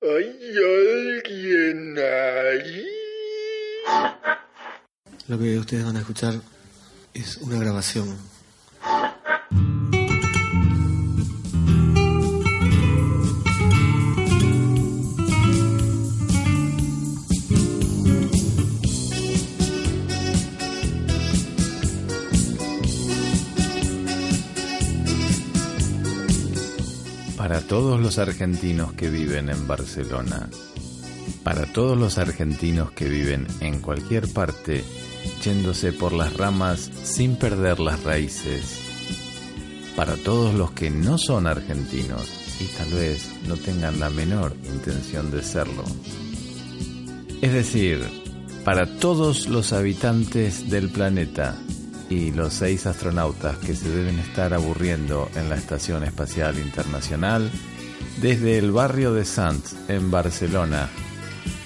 ¿Hay alguien ahí? Lo que ustedes van a escuchar es una grabación. Para todos los argentinos que viven en Barcelona, para todos los argentinos que viven en cualquier parte, yéndose por las ramas sin perder las raíces, para todos los que no son argentinos y tal vez no tengan la menor intención de serlo. Es decir, para todos los habitantes del planeta y los seis astronautas que se deben estar aburriendo en la Estación Espacial Internacional, desde el barrio de Sants, en Barcelona,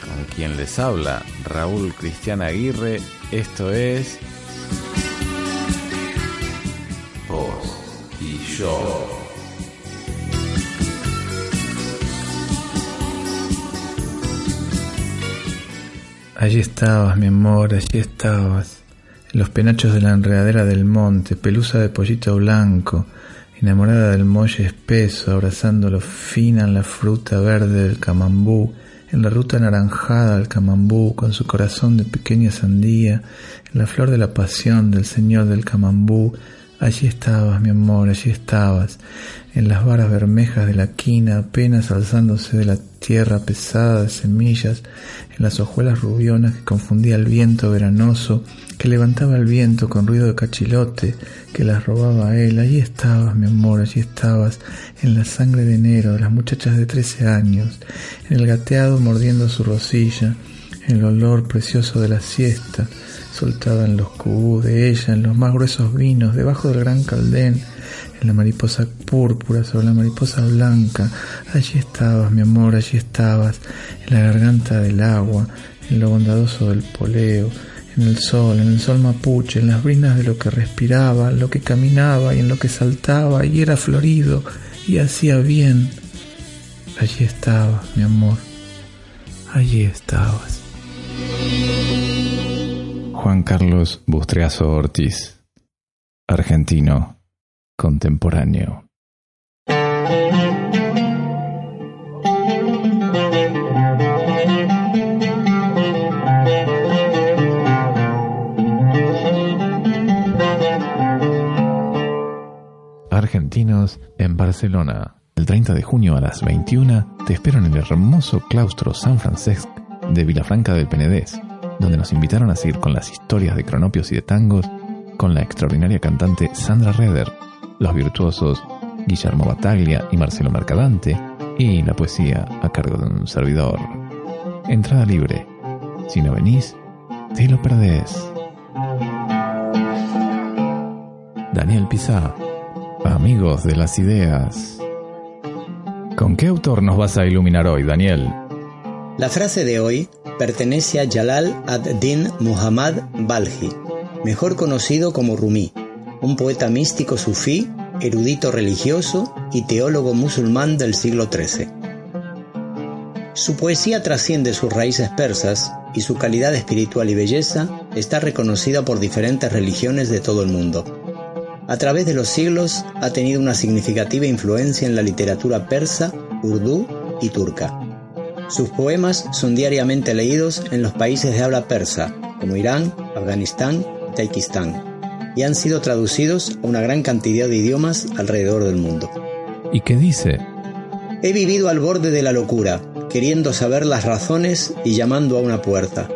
con quien les habla Raúl Cristian Aguirre, esto es... Vos y yo. Allí estabas, mi amor, allí estabas. Los penachos de la enredadera del monte, pelusa de pollito blanco, enamorada del molle espeso, abrazándolo fina en la fruta verde del camambú, en la ruta anaranjada del camambú, con su corazón de pequeña sandía, en la flor de la pasión del señor del camambú, allí estabas, mi amor, allí estabas, en las varas bermejas de la quina, apenas alzándose de la tierra pesada de semillas, en las hojuelas rubionas que confundía el viento veranoso, que levantaba el viento con ruido de cachilote, que las robaba a él. Allí estabas, mi amor, allí estabas, en la sangre de enero de las muchachas de trece años, en el gateado mordiendo su rosilla, en el olor precioso de la siesta, soltada en los cubú de ella, en los más gruesos vinos, debajo del gran caldén, en la mariposa púrpura sobre la mariposa blanca. Allí estabas, mi amor, allí estabas, en la garganta del agua, en lo bondadoso del poleo, en el sol, en el sol mapuche, en las brinas de lo que respiraba, lo que caminaba y en lo que saltaba y era florido y hacía bien. Allí estabas, mi amor, allí estabas. Juan Carlos Bustriazo Ortiz, argentino, contemporáneo. Argentinos en Barcelona. El 30 de junio a las 21 te espero en el hermoso claustro San Francesc de Vilafranca del Penedés, donde nos invitaron a seguir con las historias de cronopios y de tangos con la extraordinaria cantante Sandra Reder, los virtuosos Guillermo Bataglia y Marcelo Mercadante, y la poesía a cargo de un servidor. Entrada libre. Si no venís, te lo perdés. Daniel Pizá, amigos de las ideas. ¿Con qué autor nos vas a iluminar hoy, Daniel? La frase de hoy pertenece a Jalal ad-Din Muhammad Balji, mejor conocido como Rumi, un poeta místico sufí, erudito religioso y teólogo musulmán del siglo XIII. Su poesía trasciende sus raíces persas y su calidad espiritual y belleza está reconocida por diferentes religiones de todo el mundo. A través de los siglos ha tenido una significativa influencia en la literatura persa, urdú y turca. Sus poemas son diariamente leídos en los países de habla persa, como Irán, Afganistán y Tayikistán, y han sido traducidos a una gran cantidad de idiomas alrededor del mundo. ¿Y qué dice? He vivido al borde de la locura, queriendo saber las razones y llamando a una puerta.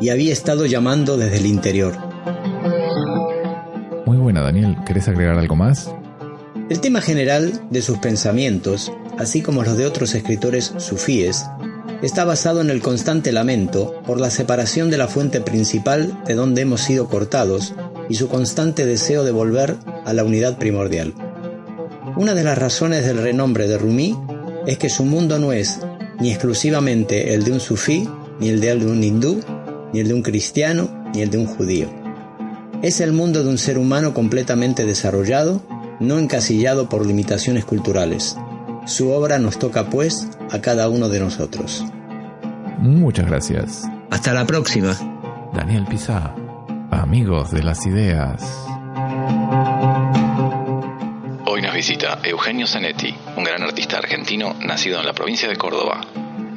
Y había estado llamando desde el interior. Daniel. ¿Querés agregar algo más? El tema general de sus pensamientos así como los de otros escritores sufíes, está basado en el constante lamento por la separación de la fuente principal de donde hemos sido cortados y su constante deseo de volver a la unidad primordial. Una de las razones del renombre de Rumi es que su mundo no es ni exclusivamente el de un sufí, ni el de un hindú, ni el de un cristiano, ni el de un judío. Es el mundo de un ser humano completamente desarrollado, no encasillado por limitaciones culturales. Su obra nos toca, pues, a cada uno de nosotros. Muchas gracias. Hasta la próxima. Daniel Pizá, amigos de las ideas. Hoy nos visita Eugenio Zanetti, un gran artista argentino nacido en la provincia de Córdoba.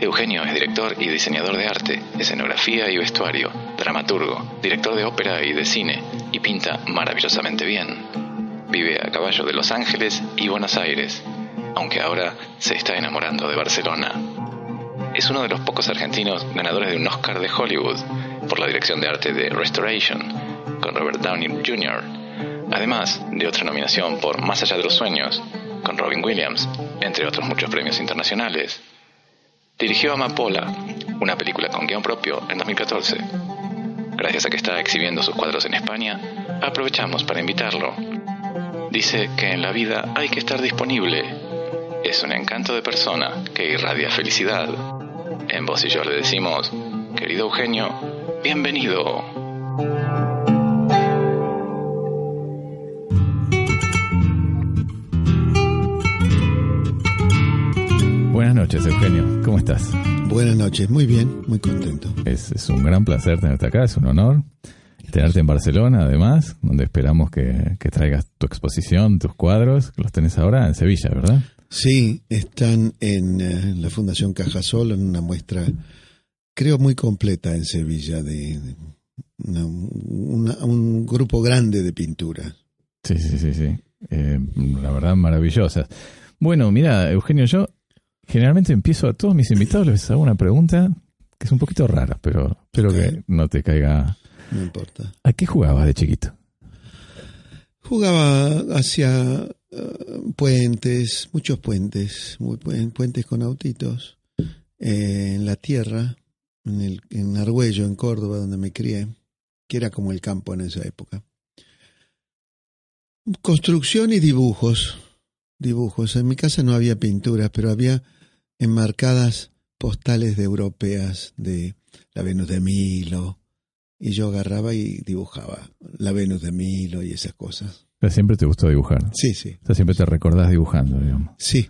Eugenio es director y diseñador de arte, escenografía y vestuario, dramaturgo, director de ópera y de cine, y pinta maravillosamente bien. Vive a caballo de Los Ángeles y Buenos Aires aunque ahora se está enamorando de Barcelona. Es uno de los pocos argentinos ganadores de un Oscar de Hollywood por la dirección de arte de Restoration con Robert Downey Jr., además de otra nominación por Más allá de los sueños con Robin Williams, entre otros muchos premios internacionales. Dirigió Amapola, una película con guion propio, en 2014. Gracias a que está exhibiendo sus cuadros en España, aprovechamos para invitarlo. Dice que en la vida hay que estar disponible es un encanto de persona que irradia felicidad. En voz y yo le decimos, querido Eugenio, bienvenido. Buenas noches, Eugenio. ¿Cómo estás? Buenas noches, muy bien, muy contento. Es, es un gran placer tenerte acá, es un honor tenerte en Barcelona, además, donde esperamos que, que traigas tu exposición, tus cuadros, que los tenés ahora en Sevilla, ¿verdad? Sí, están en, eh, la Fundación Cajasol en una muestra, creo, muy completa en Sevilla, de, un grupo grande de pinturas. Sí, sí, sí, sí. Eh, la verdad, maravillosas. Bueno, mira, Eugenio, yo generalmente empiezo a todos mis invitados, les hago una pregunta que es un poquito rara, pero espero que no te caiga. No importa. ¿A qué jugabas de chiquito? Jugaba hacia eh, puentes, muchos puentes, muy, puentes con autitos, eh, en la tierra, en, el, en Argüello, en Córdoba, donde me crié, que era como el campo en esa época. Construcción y dibujos, dibujos. En mi casa no había pinturas, pero había enmarcadas postales de europeas de la Venus de Milo, y yo agarraba y dibujaba la Venus de Milo y esas cosas siempre te gustó dibujar. Sí, sí. O sea, siempre te recordás dibujando, digamos. Sí,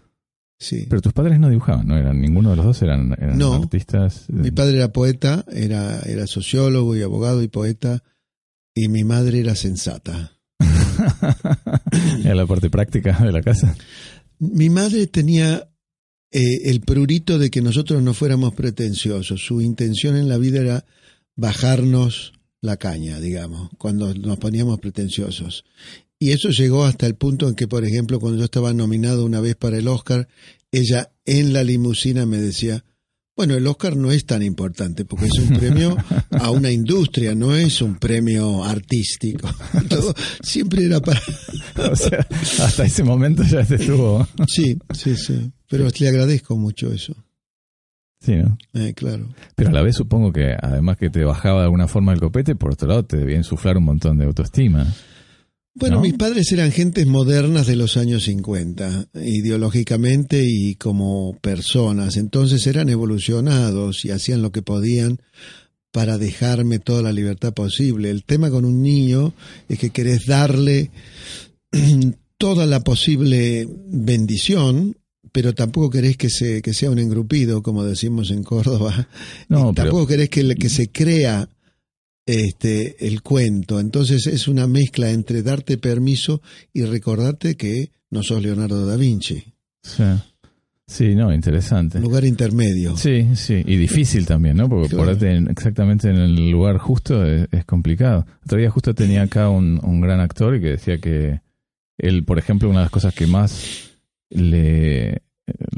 sí. Pero tus padres no dibujaban, ¿no? Eran, ninguno de los dos eran, eran no, artistas. Mi padre era poeta, era, era sociólogo y abogado y poeta, y mi madre era sensata. ¿Era la parte práctica de la casa? Mi madre tenía eh, el prurito de que nosotros no fuéramos pretenciosos. Su intención en la vida era bajarnos la caña, digamos, cuando nos poníamos pretenciosos. Y eso llegó hasta el punto en que, por ejemplo, cuando yo estaba nominado una vez para el Oscar, ella en la limusina me decía, bueno, el Oscar no es tan importante porque es un premio a una industria, no es un premio artístico. Todo, siempre era para... o sea, hasta ese momento ya se estuvo. sí, sí, sí. Pero le agradezco mucho eso. Sí, ¿no? Eh, claro. Pero a la vez supongo que además que te bajaba de alguna forma el copete, por otro lado te debía insuflar un montón de autoestima. Bueno, mis padres eran gentes modernas de los años 50, ideológicamente y como personas, entonces eran evolucionados y hacían lo que podían para dejarme toda la libertad posible. El tema con un niño es que querés darle toda la posible bendición, pero tampoco querés que, se, que sea un engrupido, como decimos en Córdoba. No, tampoco querés que, que se crea este, el cuento. Entonces es una mezcla entre darte permiso y recordarte que no sos Leonardo da Vinci. Sí. Sí, no, interesante. Lugar intermedio. Sí, sí, y difícil también, ¿no? Porque ponerte exactamente en el lugar justo es, complicado. Otro día justo tenía acá un, un gran actor y que decía que él, por ejemplo, una de las cosas que más le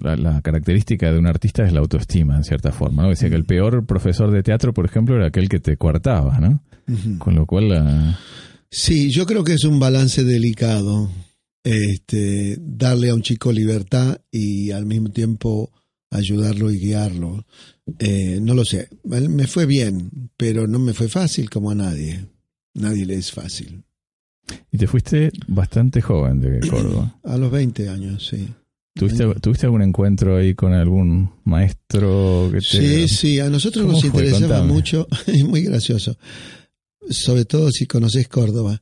la, característica de un artista es la autoestima, en cierta forma. ¿no? Decía que el peor profesor de teatro, por ejemplo, era aquel que te coartaba, ¿no? Con lo cual... Sí, yo creo que es un balance delicado. este, darle a un chico libertad y al mismo tiempo ayudarlo y guiarlo. Eh, no lo sé, me fue bien, pero no me fue fácil como a nadie. Nadie le es fácil. Y te fuiste bastante joven de Córdoba. A los 20 años, sí. ¿Tuviste, ¿Tuviste algún encuentro ahí con algún maestro que te... Sí, sí, a nosotros nos interesaba mucho, es muy gracioso, sobre todo si conoces Córdoba.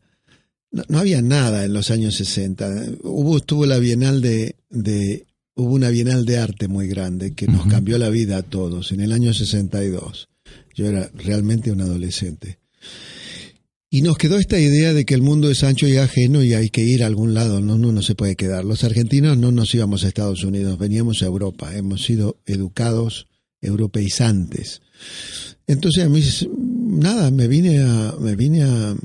No, había nada en los años 60. Hubo, estuvo la Bienal de, de, hubo una Bienal de arte muy grande que nos cambió la vida a todos en el año 62. Yo era realmente un adolescente. Y nos quedó esta idea de que el mundo es ancho y ajeno y hay que ir a algún lado, no, no, no se puede quedar. Los argentinos no nos íbamos a Estados Unidos, veníamos a Europa, hemos sido educados europeizantes. Entonces a mí, nada, me vine a, me vine a,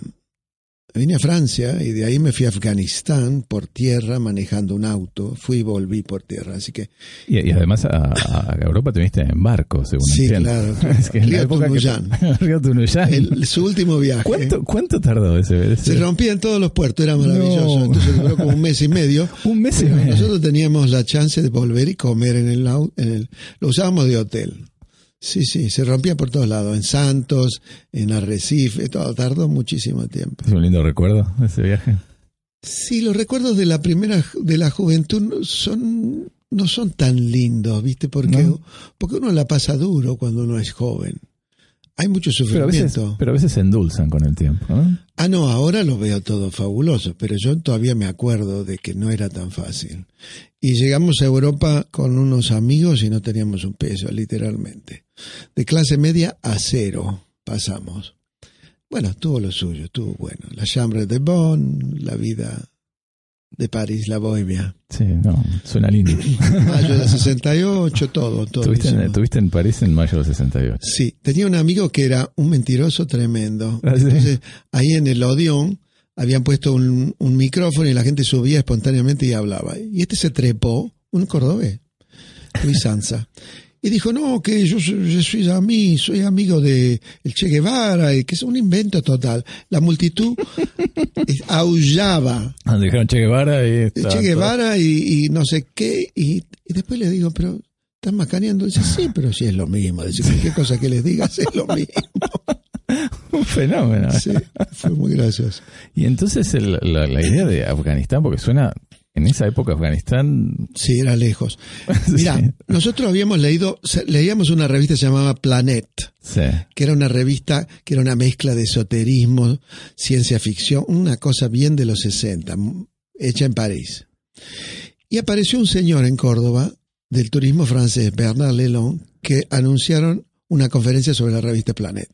Vine a Francia y de ahí me fui a Afganistán por tierra manejando un auto. Fui y volví por tierra, así que... Y, además a, Europa te viniste en barco, según sí, claro. es que en la época Río su último viaje. ¿Cuánto, cuánto tardó ese, Se rompían todos los puertos, era maravilloso. Entonces duró como un mes y medio. un mes y medio. Nosotros teníamos la chance de volver y comer en el, en el... Lo usábamos de hotel. Sí, sí, se rompía por todos lados, en Santos, en Arrecife, todo, tardó muchísimo tiempo. ¿Es un lindo recuerdo ese viaje? Sí, los recuerdos de la primera, de la juventud son, no son tan lindos, ¿viste? Porque, porque uno la pasa duro cuando uno es joven. Hay mucho sufrimiento. Pero a, veces, se endulzan con el tiempo. Ah, no, ahora lo veo todo fabuloso, pero yo todavía me acuerdo de que no era tan fácil. Y llegamos a Europa con unos amigos y no teníamos un peso, literalmente. De clase media a cero pasamos. Bueno, tuvo lo suyo, estuvo bueno. La chambre de Bonn, la vida de París, la bohemia. Sí, no, suena lindo. mayo del 68, todo, todo. ¿Tuviste en, París en mayo del 68? Sí, tenía un amigo que era un mentiroso tremendo. Ah, Entonces, ahí en el Odeón habían puesto un, un, micrófono y la gente subía espontáneamente y hablaba. Y este se trepó, un cordobés, Luis Sanza y dijo, no, que yo, soy a mí, soy amigo de el Che Guevara, y que es un invento total. La multitud aullaba. Ah, dijeron Che Guevara y... Che Guevara y, no sé qué, y, después le digo, pero están macaneando. Dice, sí, pero sí es lo mismo. Dice, cualquier cosa que les digas es lo mismo. un fenómeno. Sí, fue muy gracioso. Y entonces la, la, idea de Afganistán, porque suena en esa época Afganistán. Sí, era lejos. Mira, nosotros habíamos leído, leíamos una revista llamada Planet, que era una revista que era una mezcla de esoterismo, ciencia ficción, una cosa bien de los 60, hecha en París. Y apareció un señor en Córdoba del turismo francés, Bernard Lelon, que anunciaron una conferencia sobre la revista Planet.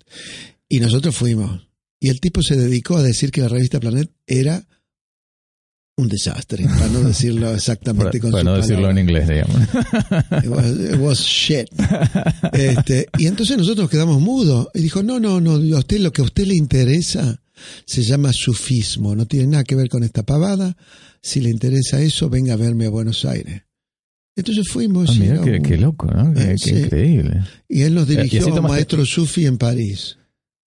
Y nosotros fuimos. Y el tipo se dedicó a decir que la revista Planet era un desastre, para no decirlo exactamente con Para no decirlo en inglés, digamos. It was, shit. Este, y entonces nosotros quedamos mudos. Y dijo, no, no, no, a usted lo que a usted le interesa se llama sufismo, no tiene nada que ver con esta pavada. Si le interesa eso, venga a verme a Buenos Aires. Entonces fuimos. Ah, mira, qué, loco, ¿no? Qué, eh, increíble. Y él nos dirigió a un maestro sufi en París.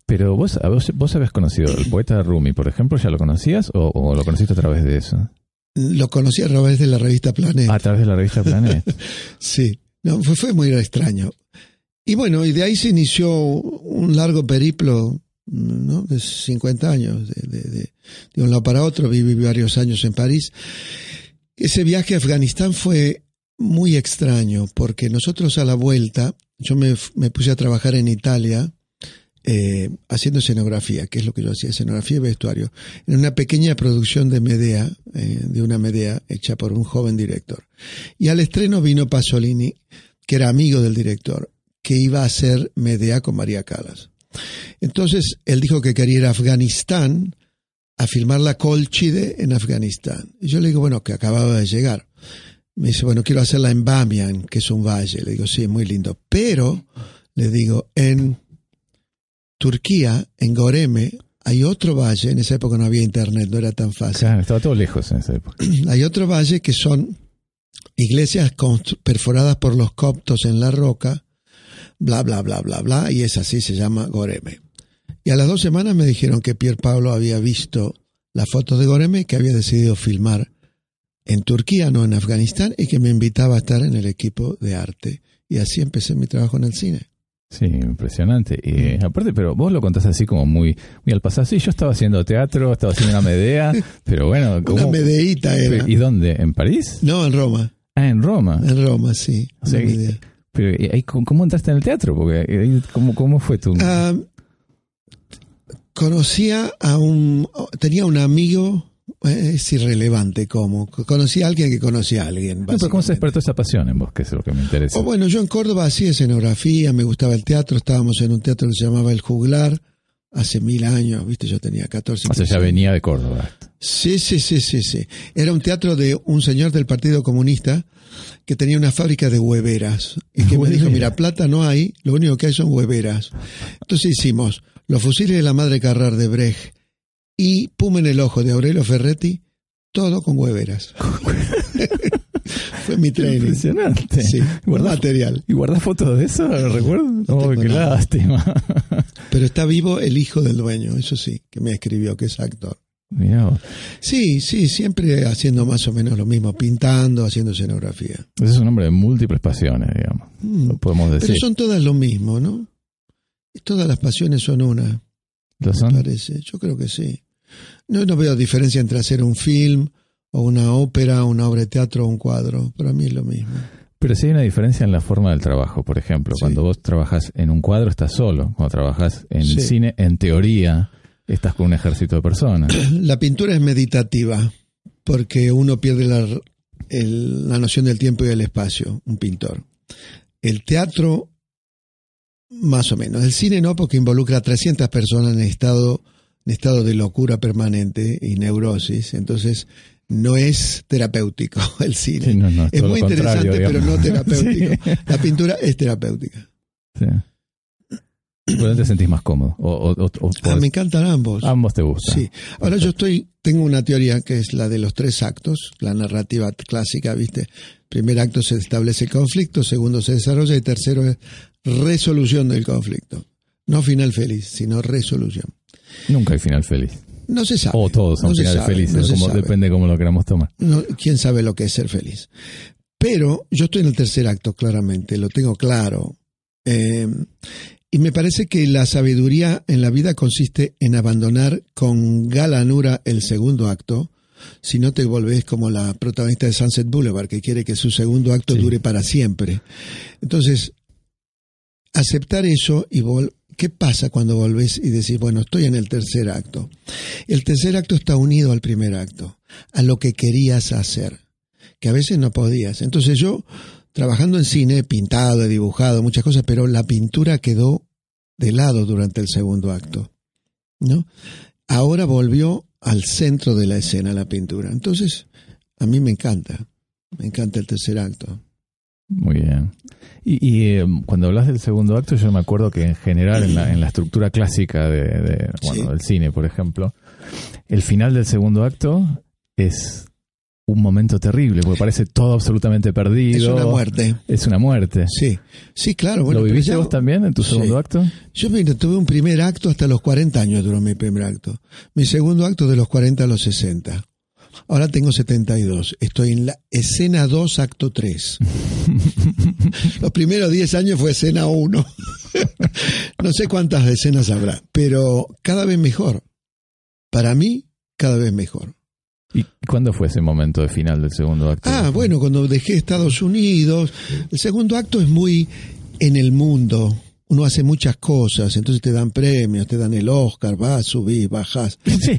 Pero vos, vos, vos habías conocido al poeta Rumi, por ejemplo, ¿ya lo conocías o, lo conociste a través de eso? Lo conocí a través de la revista Planet. a través de la revista Planet. sí, no, fue, fue muy extraño. Y bueno, y de ahí se inició un largo periplo ¿no? de 50 años, de, de, un lado para otro, viví varios años en París. Ese viaje a Afganistán fue muy extraño, porque nosotros a la vuelta, yo me, me puse a trabajar en Italia, eh, haciendo escenografía, que es lo que yo hacía, escenografía y vestuario, en una pequeña producción de Medea, eh, de una Medea hecha por un joven director. Y al estreno vino Pasolini, que era amigo del director, que iba a hacer Medea con María Calas. Entonces él dijo que quería ir a Afganistán a filmar la Colchide en Afganistán. Y yo le digo, bueno, que acababa de llegar. Me dice, bueno, quiero hacerla en Bamian, que es un valle. Le digo, sí, muy lindo. Pero, le digo, en Turquía, en Goreme, hay otro valle, en esa época no había internet, no era tan fácil. Claro, estaba todo lejos en esa época. Hay otro valle que son iglesias perforadas por los coptos en la roca, bla, bla, bla, bla, bla, y es así, se llama Goreme. Y a las dos semanas me dijeron que Pier Pablo había visto las fotos de Goreme que había decidido filmar en Turquía, no en Afganistán, y que me invitaba a estar en el equipo de arte. Y así empecé mi trabajo en el cine. Sí, impresionante. Y, aparte, pero vos lo contás así como muy, muy al pasado. Sí, yo estaba haciendo teatro, estaba haciendo una medea, pero bueno. ¿cómo? Una medeíta era. ¿Y dónde? ¿En París? No, en Roma. Ah, en Roma. En Roma, sí. O sea, pero ¿y ahí cómo entraste en el teatro? Porque ahí, ¿cómo, cómo fue tu...? Ah, conocía a un. Tenía un amigo. Eh, Es irrelevante cómo. Conocí a alguien que conocía a alguien. No, pero ¿Cómo se despertó esa pasión en vos? Que es lo que me interesa. O bueno, yo en Córdoba hacía escenografía, me gustaba el teatro, estábamos en un teatro que se llamaba El Juglar hace mil años, viste, yo tenía 14 o sea, ya 15 venía de Córdoba. Sí, sí, sí, sí, sí. Era un teatro de un señor del Partido Comunista que tenía una fábrica de hueveras y que me dijo, mira, plata no hay, lo único que hay son hueveras. Entonces hicimos Los fusiles de la madre Carrar de Brecht y Puma en el ojo de Aurelio Ferretti, todo con hueveras. Fue mi training. Impresionante. Sí, ¿Guardás, material. ¿Y guardás fotos de eso? ¿Lo recuerdo? Oh, tengo qué nada. lástima. Pero está vivo el hijo del dueño, eso sí, que me escribió, que es actor. Mirá. Sí, sí, siempre haciendo más o menos lo mismo, pintando, haciendo escenografía. Ese es un hombre de múltiples pasiones, digamos. Mm, Lo podemos Pero decir. son todas lo mismo, ¿no? Todas las pasiones son una, ¿Lo me son? parece. Yo creo que sí. No, no veo diferencia entre hacer un film o una ópera, una obra de teatro o un cuadro. Para mí es lo mismo. Pero sí hay una diferencia en la forma del trabajo. Por ejemplo, Sí. cuando vos trabajas en un cuadro estás solo. Cuando trabajas en Sí. cine, en teoría, estás con un ejército de personas. La pintura es meditativa porque uno pierde la, el- la noción del tiempo y del espacio, un pintor. El teatro, más o menos. El cine no, porque involucra a 300 personas en estado, en estado de locura permanente y neurosis. Entonces, no es terapéutico el cine. Sí, no, no, es muy interesante, pero no terapéutico. Sí. La pintura es terapéutica. Sí. ¿Por dónde te sentís más cómodo? O, o- o- o Ah, me encantan ambos. ambos te gustan. Sí. Ahora yo estoy, tengo una teoría que es la de los tres actos, la narrativa clásica, ¿viste? Primer acto se establece el conflicto, segundo se desarrolla y tercero es resolución del conflicto. No final feliz, sino resolución. Nunca hay final feliz. No se sabe. O todos son no finales sabe, felices, no como, depende cómo lo queramos tomar. No, ¿Quién sabe lo que es ser feliz? Pero yo estoy en el tercer acto, claramente, lo tengo claro. Eh, y me parece que la sabiduría en la vida consiste en abandonar con galanura el segundo acto, si no te volvés como la protagonista de Sunset Boulevard, que quiere que su segundo acto Sí. dure para siempre. Entonces, aceptar eso y vol ¿qué pasa cuando volvés y decís, bueno, estoy en el tercer acto? El tercer acto está unido al primer acto, a lo que querías hacer, que a veces no podías. Entonces yo, trabajando en cine, pintado, he dibujado muchas cosas, pero la pintura quedó de lado durante el segundo acto, ¿no? Ahora volvió al centro de la escena la pintura. Entonces, a mí me encanta, me encanta el tercer acto. Muy bien. Y, y, eh, cuando hablas del segundo acto, yo me acuerdo que en general, en la, en la estructura clásica de, de, bueno, Sí. del cine, por ejemplo, el final del segundo acto es un momento terrible, porque parece todo absolutamente perdido. Es una muerte. Es una muerte. Sí, sí, claro. Bueno, ¿Lo viviste vos también en tu Sí. segundo acto? Yo mira, tuve un primer acto hasta los 40 años duró mi primer acto. Mi segundo acto de los 40 a los 60. Ahora tengo 72. Estoy en la escena 2, acto 3. los primeros 10 años fue escena 1. no sé cuántas escenas habrá, pero cada vez mejor. Para mí, cada vez mejor. ¿Y cuándo fue ese momento de final del segundo acto? Ah, bueno, cuando dejé Estados Unidos, el segundo acto es muy en el mundo. Uno hace muchas cosas, entonces te dan premios, te dan el Oscar, vas, subís, bajás. Sí,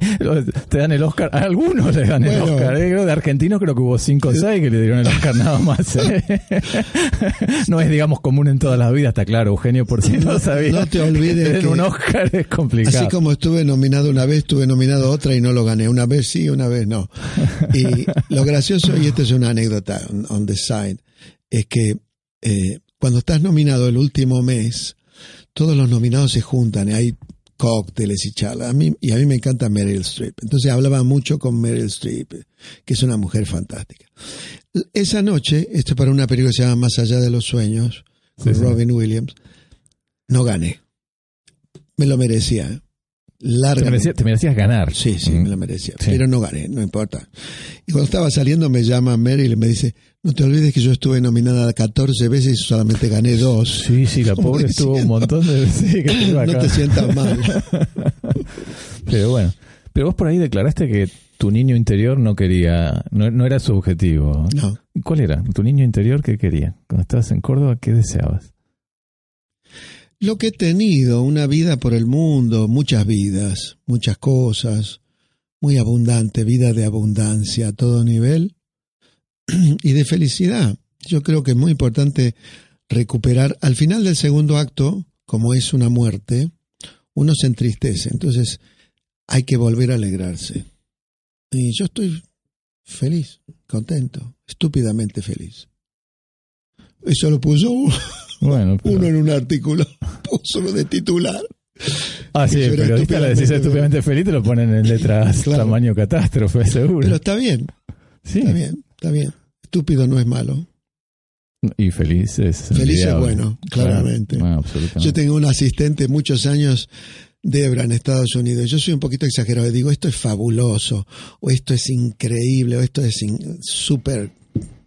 te dan el Oscar. A algunos le dan el. Oscar. ¿eh? Creo De argentinos creo que hubo cinco o seis que le dieron el Oscar nada más. ¿eh? No es, digamos, común en todas las vidas, está claro, Eugenio, por si no, No- sabía. no te olvides que- un Oscar es complicado. Así como estuve nominado una vez, estuve nominado otra y no lo gané. Una vez sí, una vez no. Y lo gracioso, y esto es una anécdota on, on the side, es que eh, cuando estás nominado el último mes, todos los nominados se juntan y hay cócteles y charlas. A mí, y a mí me encanta Meryl Streep. Entonces hablaba mucho con Meryl Streep, que es una mujer fantástica. Esa noche, esto para una película que se llama Más allá de los sueños, con Sí, sí. Robin Williams, no gané. Me lo merecía. ¿eh? larga. Te, merecía- te merecías ganar. Sí, sí, Mm. me lo merecía. Sí. Pero no gané, no importa. Y cuando estaba saliendo me llama Meryl y me dice, no te olvides que yo estuve nominada 14 veces y solamente gané dos. Sí, sí, la pobre estuvo un montón de veces que estuvo No acá. te sientas mal. Pero bueno, pero vos por ahí declaraste que tu niño interior no quería, no, no era su objetivo. No. ¿Cuál era? ¿Tu niño interior qué quería? Cuando estabas en Córdoba, ¿qué deseabas? Lo que he tenido, una vida por el mundo, muchas vidas, muchas cosas, muy abundante, vida de abundancia a todo nivel y de felicidad. Yo creo que es muy importante recuperar. Al final del segundo acto, como es una muerte, uno se entristece. Entonces hay que volver a alegrarse. Y yo estoy feliz, contento, estúpidamente feliz. Eso lo puso Bueno, pero- uno en un artículo, puso lo de titular. ah, sí, el periodista le decís estúpidamente estúpidamente feliz, te lo ponen en letras Claro. tamaño catástrofe, seguro. Pero está bien, sí, está bien, está bien. Estúpido no es malo. y feliz es. Feliz es bueno, claramente. Claro, ah. Yo tengo un asistente muchos años, Debra, en Estados Unidos. Yo soy un poquito exagerado. Digo, esto es fabuloso, o esto es increíble, o esto es súper.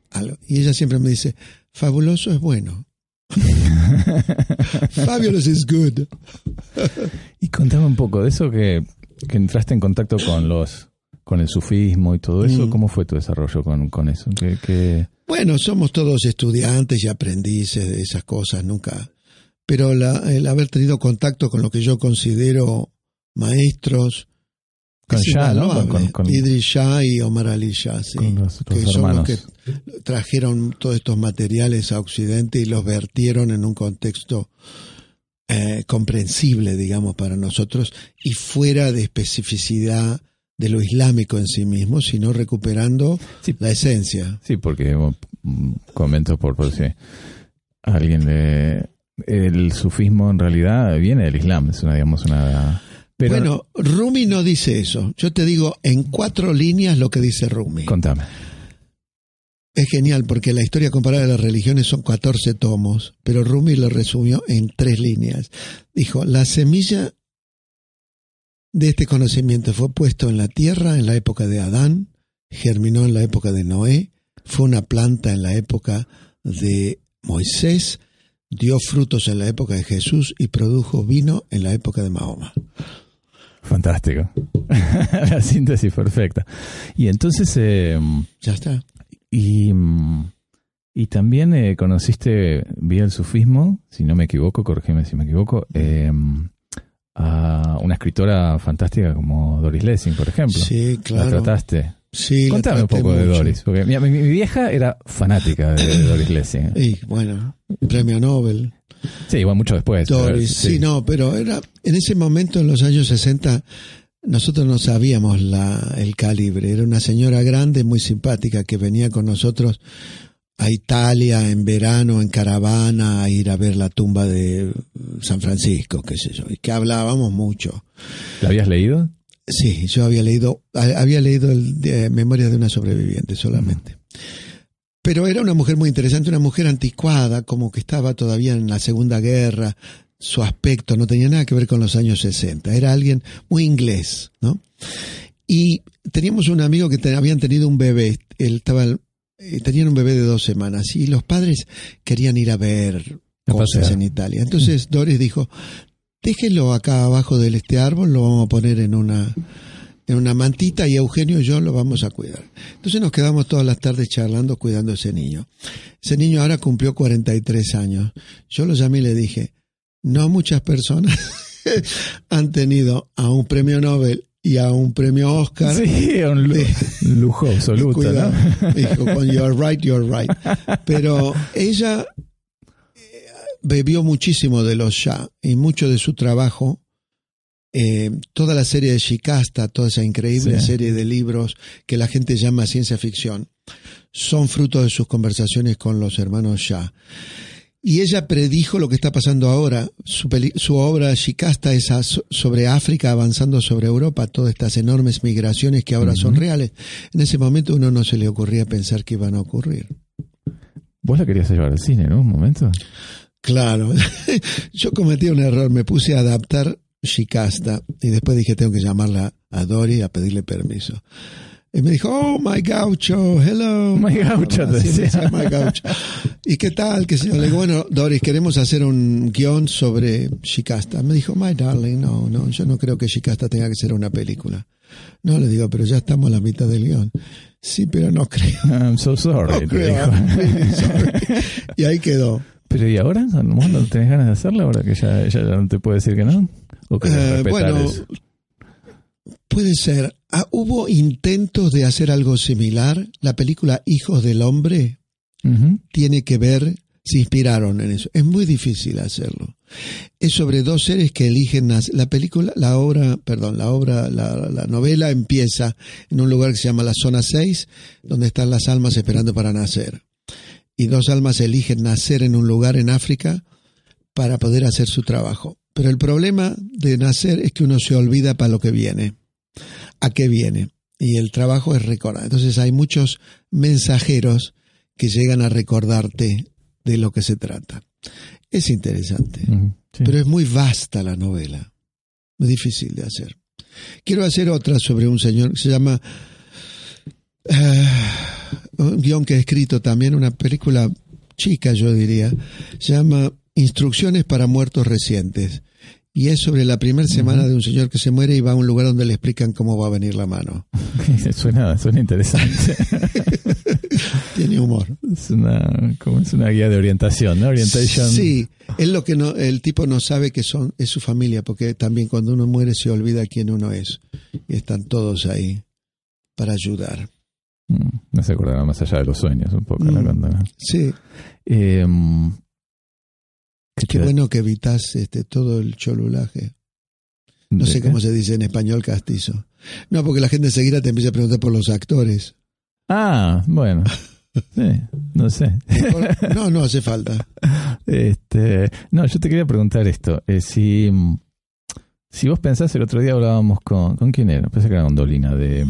algo. Y ella siempre me dice, fabuloso es bueno. Fabulous is good. Y contame un poco de eso que, que entraste en contacto con los con el sufismo y todo eso. Mm. ¿Cómo fue tu desarrollo con, con eso? ¿Qué, qué- Bueno, somos todos estudiantes y aprendices de esas cosas, nunca. Pero la- el haber tenido contacto con lo que yo considero maestros. Con Shah, ¿no? Con- con- Idris Shah y Omar Ali Shah, sí. los, que son los que trajeron todos estos materiales a Occidente y los vertieron en un contexto eh, comprensible, digamos, para nosotros y fuera de especificidad de lo islámico en sí mismo, sino recuperando Sí. la esencia. Sí, porque mm, comento por, por si alguien de el sufismo en realidad viene del Islam, es una digamos una pero bueno, Rumi no dice eso. Yo te digo en cuatro líneas lo que dice Rumi. contame. Es genial porque la historia comparada de las religiones son 14 tomos, pero Rumi lo resumió en tres líneas. Dijo, la semilla de este conocimiento fue puesto en la tierra en la época de Adán, germinó en la época de Noé, fue una planta en la época de Moisés, dio frutos en la época de Jesús y produjo vino en la época de Mahoma. Fantástico. la síntesis perfecta. Y entonces eh, Ya está. y mm, y también eh, conociste vía el sufismo, si no me equivoco, corrígeme si me equivoco, eh, a una escritora fantástica como Doris Lessing, por ejemplo. Sí, La claro. trataste. Sí, la Contame un poco de. Doris, porque mi, mi- mi vieja era fanática de Doris Lessing. Y bueno, premio Nobel. Sí, igual mucho después. Doris, sí. no, pero era en ese momento, en los años 60, nosotros no sabíamos la, el calibre. Era una señora grande, muy simpática, que venía con nosotros a Italia en verano, en caravana, a ir a ver la tumba de San Francisco, qué sé yo, y que hablábamos mucho. ¿La habías leído? Sí, yo había leído, había leído el de, Memorias de una sobreviviente solamente. Pero era una mujer muy interesante, una mujer anticuada, como que estaba todavía en la Segunda Guerra. Su aspecto no tenía nada que ver con los años 60. Era alguien muy inglés, ¿no? Y teníamos un amigo que habían tenido un bebé. Él estaba, tenían un bebé de dos semanas y los padres querían ir a ver A cosas pasear. en Italia. Entonces Doris dijo, déjenlo acá abajo de este árbol, lo vamos a poner en una, en una mantita y Eugenio y yo lo vamos a cuidar. Entonces nos quedamos todas las tardes charlando, cuidando a ese niño. Ese niño ahora cumplió 43 años. Yo lo llamé y le dije, no muchas personas han tenido a un premio Nobel y a un premio Oscar. Sí, un lu- lujo absoluto, Cuidado. ¿no? Dijo, con you're right, you're right. Pero ella eh, bebió muchísimo de los Shah y mucho de su trabajo. eh, toda la serie de Shikasta, toda esa increíble Sí. serie de libros que la gente llama ciencia ficción, son fruto de sus conversaciones con los hermanos Shah. Y ella predijo lo que está pasando ahora. Su, peli- su obra Shikasta es sobre África avanzando sobre Europa, todas estas enormes migraciones que ahora son reales. En ese momento uno no se le ocurría pensar que iban a ocurrir. Vos la querías llevar al cine, ¿no? Un momento. Claro, yo cometí un error, me puse a adaptar Shikasta y después dije tengo que llamarla a Dori a pedirle permiso. Y me dijo, oh, my gaucho, hello. My gaucho, decía. "My gaucho". ¿Y qué tal? Que le digo, bueno, Doris, queremos hacer un guion sobre Shikasta. Me dijo, my darling, no, no, yo no creo que Shikasta tenga que ser una película. No, le digo, pero ya estamos a la mitad del guion. Sí, pero no creo. I'm so sorry. No creo. I'm sorry. Y ahí quedó. Pero ¿y ahora? ¿No, tenés ganas de hacerlo ahora que ya, no te puede decir que no? ¿O querés Eh, bueno, eso? Puede ser. Ah, hubo intentos de hacer algo similar. La película Hijos del Hombre tiene que ver, se inspiraron en eso. Es muy difícil hacerlo. Es sobre dos seres que eligen nacer. La película, la obra, perdón, la obra, la, la novela empieza en un lugar que se llama la zona 6, donde están las almas esperando para nacer. Y dos almas eligen nacer en un lugar en África para poder hacer su trabajo. Pero el problema de nacer es que uno se olvida para lo que viene. ¿A qué viene? Y el trabajo es recordar. Entonces hay muchos mensajeros que llegan a recordarte de lo que se trata. Es interesante, sí. pero es muy vasta la novela, muy difícil de hacer. Quiero hacer otra sobre un señor que se llama, eh, un guion que he escrito también, una película chica yo diría, se llama Instrucciones para muertos recientes. Y es sobre la primera semana de un señor que se muere y va a un lugar donde le explican cómo va a venir la mano. suena, suena interesante. Tiene humor. es, una, como es una guía de orientación, ¿no? Orientation. Sí, es lo que no, el tipo no sabe que son, es su familia, porque también cuando uno muere se olvida quién uno es. Y están todos ahí para ayudar. Mm, No se acordará más allá de los sueños, un poco, ¿no? Mm. Cuando- Sí, Eh, ¿qué bueno que evitas este, todo el cholulaje. No sé qué? cómo se dice en español castizo. No, porque la gente enseguida te empieza a preguntar por los actores. Ah, bueno. Sí, no sé. No, no hace falta. Este, no, yo te quería preguntar esto. eh, si, si vos pensás, el otro día hablábamos con. ¿Con quién era? Pensé que era con Dolina, de.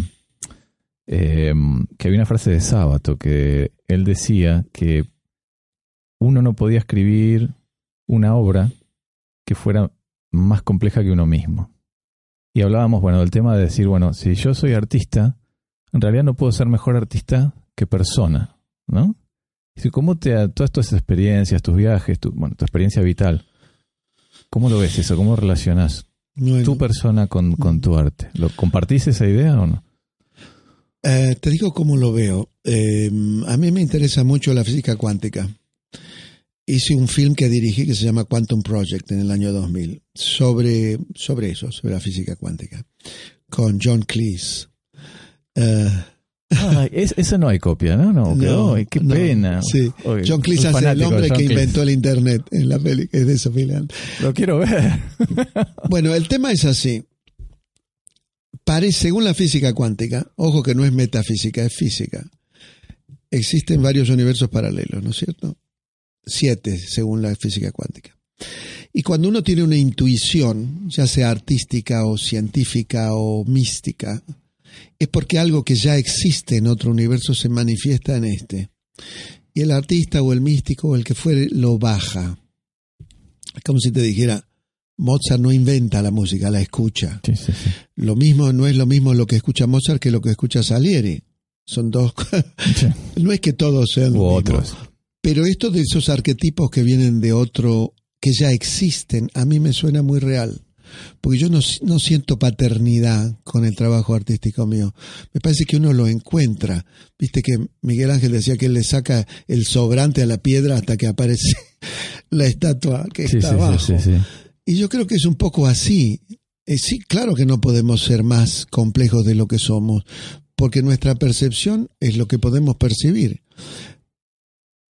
eh, que había una frase de Sábato que él decía que uno no podía escribir una obra que fuera más compleja que uno mismo. Y hablábamos, bueno, del tema de decir, bueno, si yo soy artista, en realidad no puedo ser mejor artista que persona, ¿no? Dice, ¿Cómo te, todas tus experiencias, tus viajes, tu, bueno, tu experiencia vital, cómo lo ves eso? ¿Cómo relacionas Bueno, tu persona con, con tu arte? ¿Lo compartís esa idea o no? eh, te digo cómo lo veo. Eh, a mí me interesa mucho la física cuántica. Hice un film que dirigí que se llama Quantum Project en el año 2000 sobre, sobre eso, sobre la física cuántica, con John Cleese. Eh, Ay, es- eso no hay copia, ¿no? No. No, qué no, pena. sí. Oye, John Cleese hace el fanático de hombre John que Cleese. inventó el Internet en la peli, es de Sophie Land. Lo quiero ver. Bueno, el tema es así. Parece, según la física cuántica, ojo que no es metafísica, es física. Existen varios universos paralelos, ¿no es cierto? Siete, según la física cuántica. Y cuando uno tiene una intuición, ya sea artística o científica o mística, es porque algo que ya existe en otro universo se manifiesta en este. Y el artista o el místico o el que fuere lo baja. Es como si te dijera, Mozart no inventa la música, la escucha. Sí, sí, sí. Lo mismo no es lo mismo lo que escucha Mozart que lo que escucha Salieri. Son dos. No es que todos sean U lo mismo. Pero esto de esos arquetipos que vienen de otro, que ya existen, a mí me suena muy real. Porque yo no, no siento paternidad con el trabajo artístico mío. Me parece que uno lo encuentra. Viste que Miguel Ángel decía que él le saca el sobrante a la piedra hasta que aparece la estatua que Sí, está sí, abajo. sí. Y yo creo que es un poco así. Eh, sí, claro que no podemos ser más complejos de lo que somos, porque nuestra percepción es lo que podemos percibir.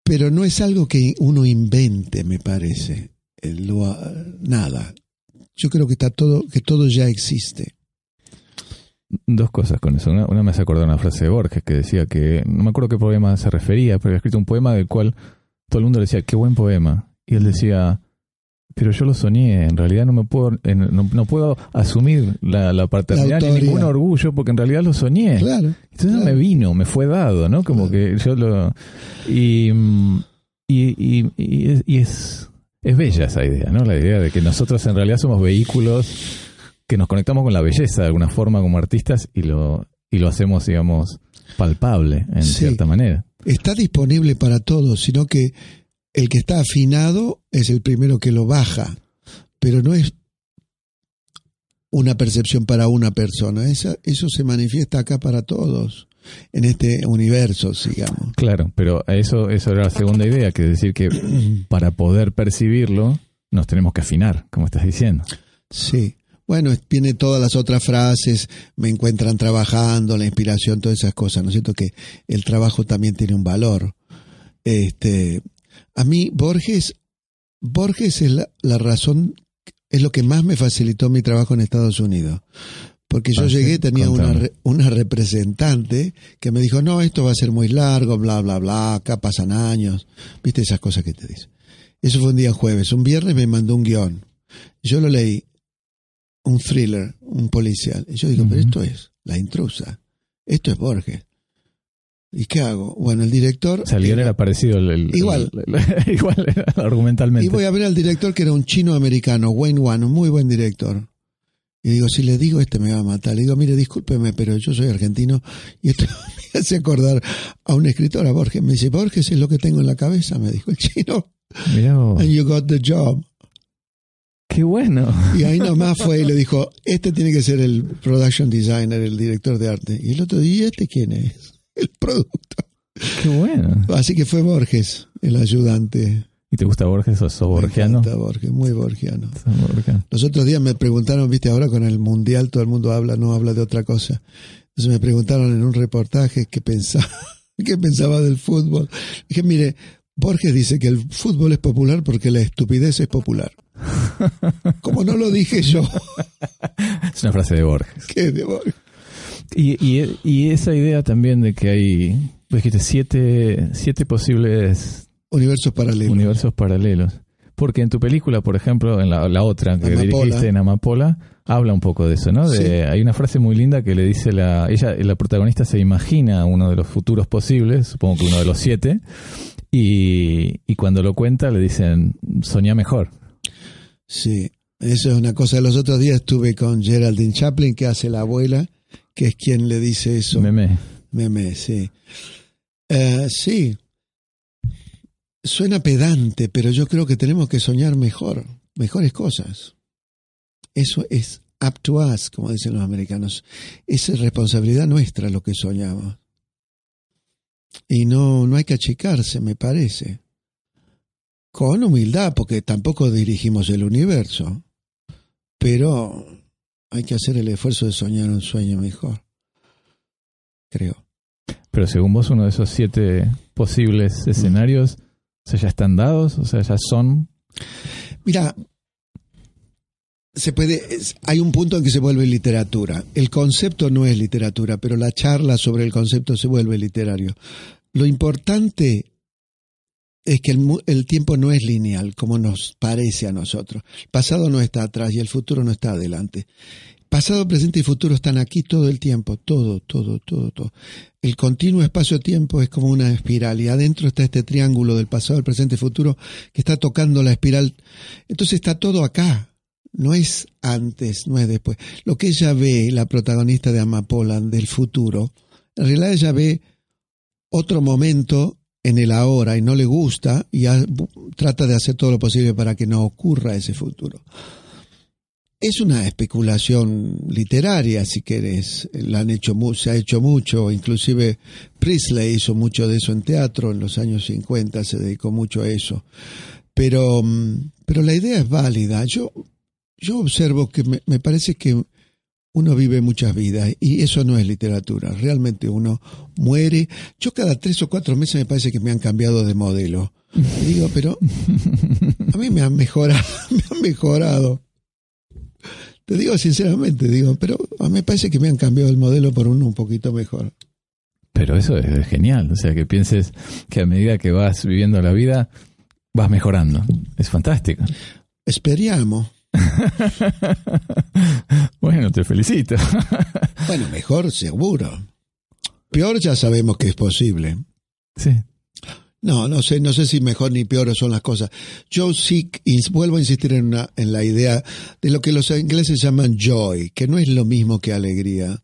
Pero no es algo que uno invente, me parece. Nada. Yo creo que está todo, que todo ya existe. Dos cosas con eso. Una, me hace acordar una frase de Borges que decía que, no me acuerdo qué poema se refería, pero había escrito un poema del cual todo el mundo decía, qué buen poema. Y él decía, pero yo lo soñé, en realidad no me puedo, no, no puedo asumir la, la paternidad La ni ningún orgullo porque en realidad lo soñé. Claro. Entonces claro. me vino, me fue dado, ¿no? Como que yo lo... Y, y, y, y es, y es, Es bella esa idea, ¿no? La idea de que nosotros en realidad somos vehículos que nos conectamos con la belleza de alguna forma como artistas y lo, y lo hacemos, digamos, palpable en cierta manera. Está disponible para todos, sino que el que está afinado es el primero que lo baja, pero no es una percepción para una persona, eso se manifiesta acá para todos en este universo, digamos. Claro, pero eso, eso era la segunda idea, que es decir que para poder percibirlo nos tenemos que afinar, como estás diciendo. Sí. Bueno, viene todas las otras frases, me encuentran trabajando, la inspiración, todas esas cosas, ¿no es cierto? Que el trabajo también tiene un valor. Este, a mí, Borges, Borges es la, la razón, es lo que más me facilitó mi trabajo en Estados Unidos. Porque yo ah, llegué, tenía una, una representante que me dijo, no, esto va a ser muy largo, bla, bla, bla, acá pasan años. ¿Viste esas cosas que te dice? Eso fue un día jueves. Un viernes me mandó un guion. Yo lo leí, un thriller, un policial. Y yo digo, pero esto es La intrusa. Esto es Borges. ¿Y qué hago? Bueno, el director... O era parecido el, igual. igual argumentalmente. Y voy a ver al director que era un chino americano, Wayne Wan, un muy buen director. Y digo, si le digo este me va a matar. Le digo, mire, discúlpeme, pero yo soy argentino y esto me hace acordar a un escritor, a Borges. Me dice, Borges es lo que tengo en la cabeza, me dijo el chino. And you got the job. Qué bueno. Y ahí nomás fue y le dijo, este tiene que ser el production designer, el director de arte. Y el otro día, ¿este quién es? El producto. Qué bueno. Así que fue Borges, el ayudante. ¿Y te gusta Borges o sos borgiano? Me gusta Borges, muy borgiano. Los otros días me preguntaron, viste, ahora con el mundial todo el mundo habla, no habla de otra cosa. Entonces me preguntaron en un reportaje qué pensaba, qué pensaba del fútbol. Dije, mire, Borges dice que el fútbol es popular porque la estupidez es popular. Como no lo dije yo. es una frase de Borges. ¿Qué de Borges? Y, y, y esa idea también de que hay, dijiste, siete, siete posibles Universos paralelos. Universos paralelos. Porque en tu película, por ejemplo, en la, otra que dirigiste en Amapola, habla un poco de eso, ¿no? De, Hay una frase muy linda que le dice la ella, la protagonista se imagina uno de los futuros posibles, supongo que uno de los siete, y, y cuando lo cuenta le dicen, soñá mejor. Sí, eso es una cosa. Los otros días estuve con Geraldine Chaplin, que hace la abuela, que es quien le dice eso. Meme. Meme, sí. Eh, sí, Suena pedante, pero yo creo que tenemos que soñar mejor, mejores cosas. Eso es up to us, como dicen los americanos. Es responsabilidad nuestra lo que soñamos. Y no, no hay que achicarse, me parece. Con humildad, porque tampoco dirigimos el universo. Pero hay que hacer el esfuerzo de soñar un sueño mejor. Creo. Pero según vos, uno de esos siete posibles escenarios o sea, ya están dados, o sea, ya son. Mira, se puede, hay un punto en que se vuelve literatura. El concepto no es literatura, pero la charla sobre el concepto se vuelve literario. Lo importante es que el, el, tiempo no es lineal, como nos parece a nosotros. El pasado no está atrás y el futuro no está adelante. Pasado, presente y futuro están aquí todo el tiempo, todo, todo, todo, todo. El continuo espacio-tiempo es como una espiral y adentro está este triángulo del pasado, el presente y futuro que está tocando la espiral. Entonces está todo acá, no es antes, no es después. Lo que ella ve, la protagonista de Amapola, del futuro, en realidad ella ve otro momento en el ahora y no le gusta y trata de hacer todo lo posible para que no ocurra ese futuro. Es una especulación literaria, si querés. La han hecho, se ha hecho mucho, inclusive Priestley hizo mucho de eso en teatro en los años 50, se dedicó mucho a eso. Pero, mm, pero la idea es válida. Yo, yo observo que me, me parece que uno vive muchas vidas y eso no es literatura. Realmente uno muere. Yo cada tres o cuatro meses me parece que me han cambiado de modelo. Y digo, pero a mí me han mejorado, me han mejorado. Te digo sinceramente, digo, pero a mí me parece que me han cambiado el modelo por uno un poquito mejor. Pero eso es genial, o sea, que pienses que a medida que vas viviendo la vida, vas mejorando. Es fantástico. Esperiamo. bueno, te felicito. bueno, mejor seguro. Peor ya sabemos que es posible. Sí. No, no sé, no sé si mejor ni peor son las cosas. Yo sí vuelvo a insistir en, una, en la idea de lo que los ingleses llaman joy, que no es lo mismo que alegría,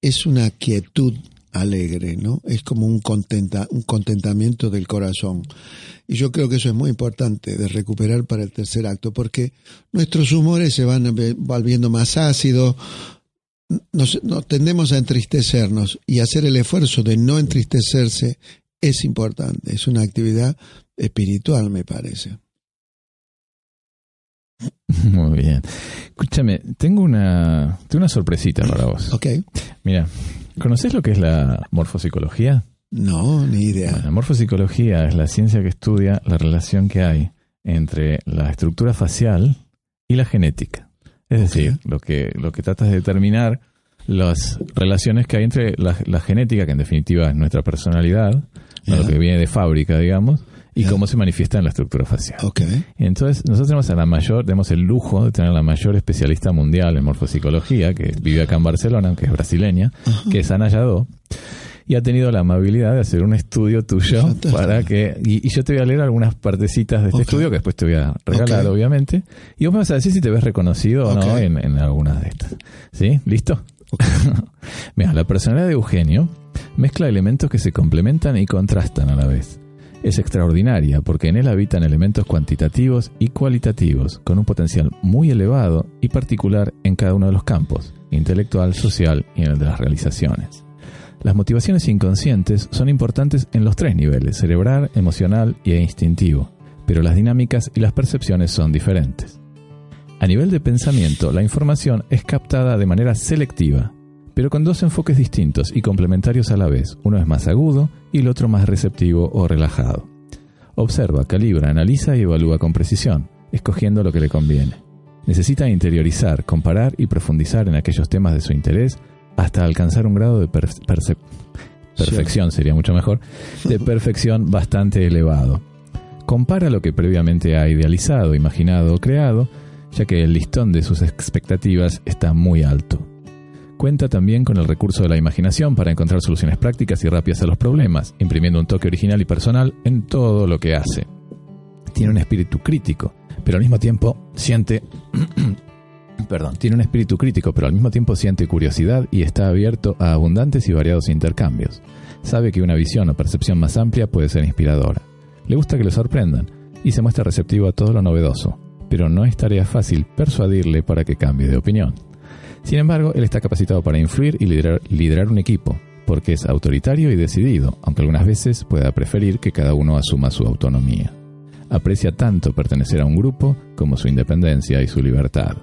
es una quietud alegre, ¿no? Es como un, contenta, un contentamiento del corazón. Y yo creo que eso es muy importante de recuperar para el tercer acto, porque nuestros humores se van volviendo más ácidos, nos, tendemos a entristecernos y hacer el esfuerzo de no entristecerse es importante, es una actividad espiritual, me parece. Muy bien. Escúchame, tengo una, tengo una sorpresita para vos. Ok. Mira, ¿conoces lo que es la morfopsicología? No, ni idea. la morfopsicología es la ciencia que estudia la relación que hay entre la estructura facial y la genética. Es decir, lo que, lo que trata de determinar las relaciones que hay entre la, genética, que en definitiva es nuestra personalidad, lo que viene de fábrica, digamos, y cómo se manifiesta en la estructura facial. Okay. Entonces, nosotros tenemos a la mayor, tenemos el lujo de tener la mayor especialista mundial en morfopsicología, que vive acá en Barcelona, que es brasileña, que es Ana Yadó, y ha tenido la amabilidad de hacer un estudio tuyo para que. Y, yo te voy a leer algunas partecitas de este estudio que después te voy a regalar, obviamente. Y vos me vas a decir si te ves reconocido o no en, en algunas de estas. ¿Sí? ¿Listo? Mira, la personalidad de Eugenio mezcla elementos que se complementan y contrastan a la vez. Es extraordinaria porque en él habitan elementos cuantitativos y cualitativos, con un potencial muy elevado y particular en cada uno de los campos, intelectual, social y en el de las realizaciones. Las motivaciones inconscientes son importantes en los tres niveles, cerebral, emocional e instintivo, pero las dinámicas y las percepciones son diferentes. A nivel de pensamiento, la información es captada de manera selectiva, pero con dos enfoques distintos y complementarios a la vez. Uno es más agudo y el otro más receptivo o relajado. Observa, calibra, analiza y evalúa con precisión, escogiendo lo que le conviene. Necesita interiorizar, comparar y profundizar en aquellos temas de su interés hasta alcanzar un grado de perfección, sería mucho mejor, de perfección bastante elevado. Compara lo que previamente ha idealizado, imaginado o creado, ya que el listón de sus expectativas está muy alto. Cuenta también con el recurso de la imaginación para encontrar soluciones prácticas y rápidas a los problemas, imprimiendo un toque original y personal en todo lo que hace. Tiene un espíritu crítico, pero al mismo tiempo siente perdón, tiene un espíritu crítico, pero al mismo tiempo siente curiosidad y está abierto a abundantes y variados intercambios. Sabe que una visión o percepción más amplia puede ser inspiradora. Le gusta que le sorprendan y se muestra receptivo a todo lo novedoso, pero no es tarea fácil persuadirle para que cambie de opinión. Sin embargo, él está capacitado para influir y liderar, un equipo, porque es autoritario y decidido, aunque algunas veces pueda preferir que cada uno asuma su autonomía. Aprecia tanto pertenecer a un grupo como su independencia y su libertad.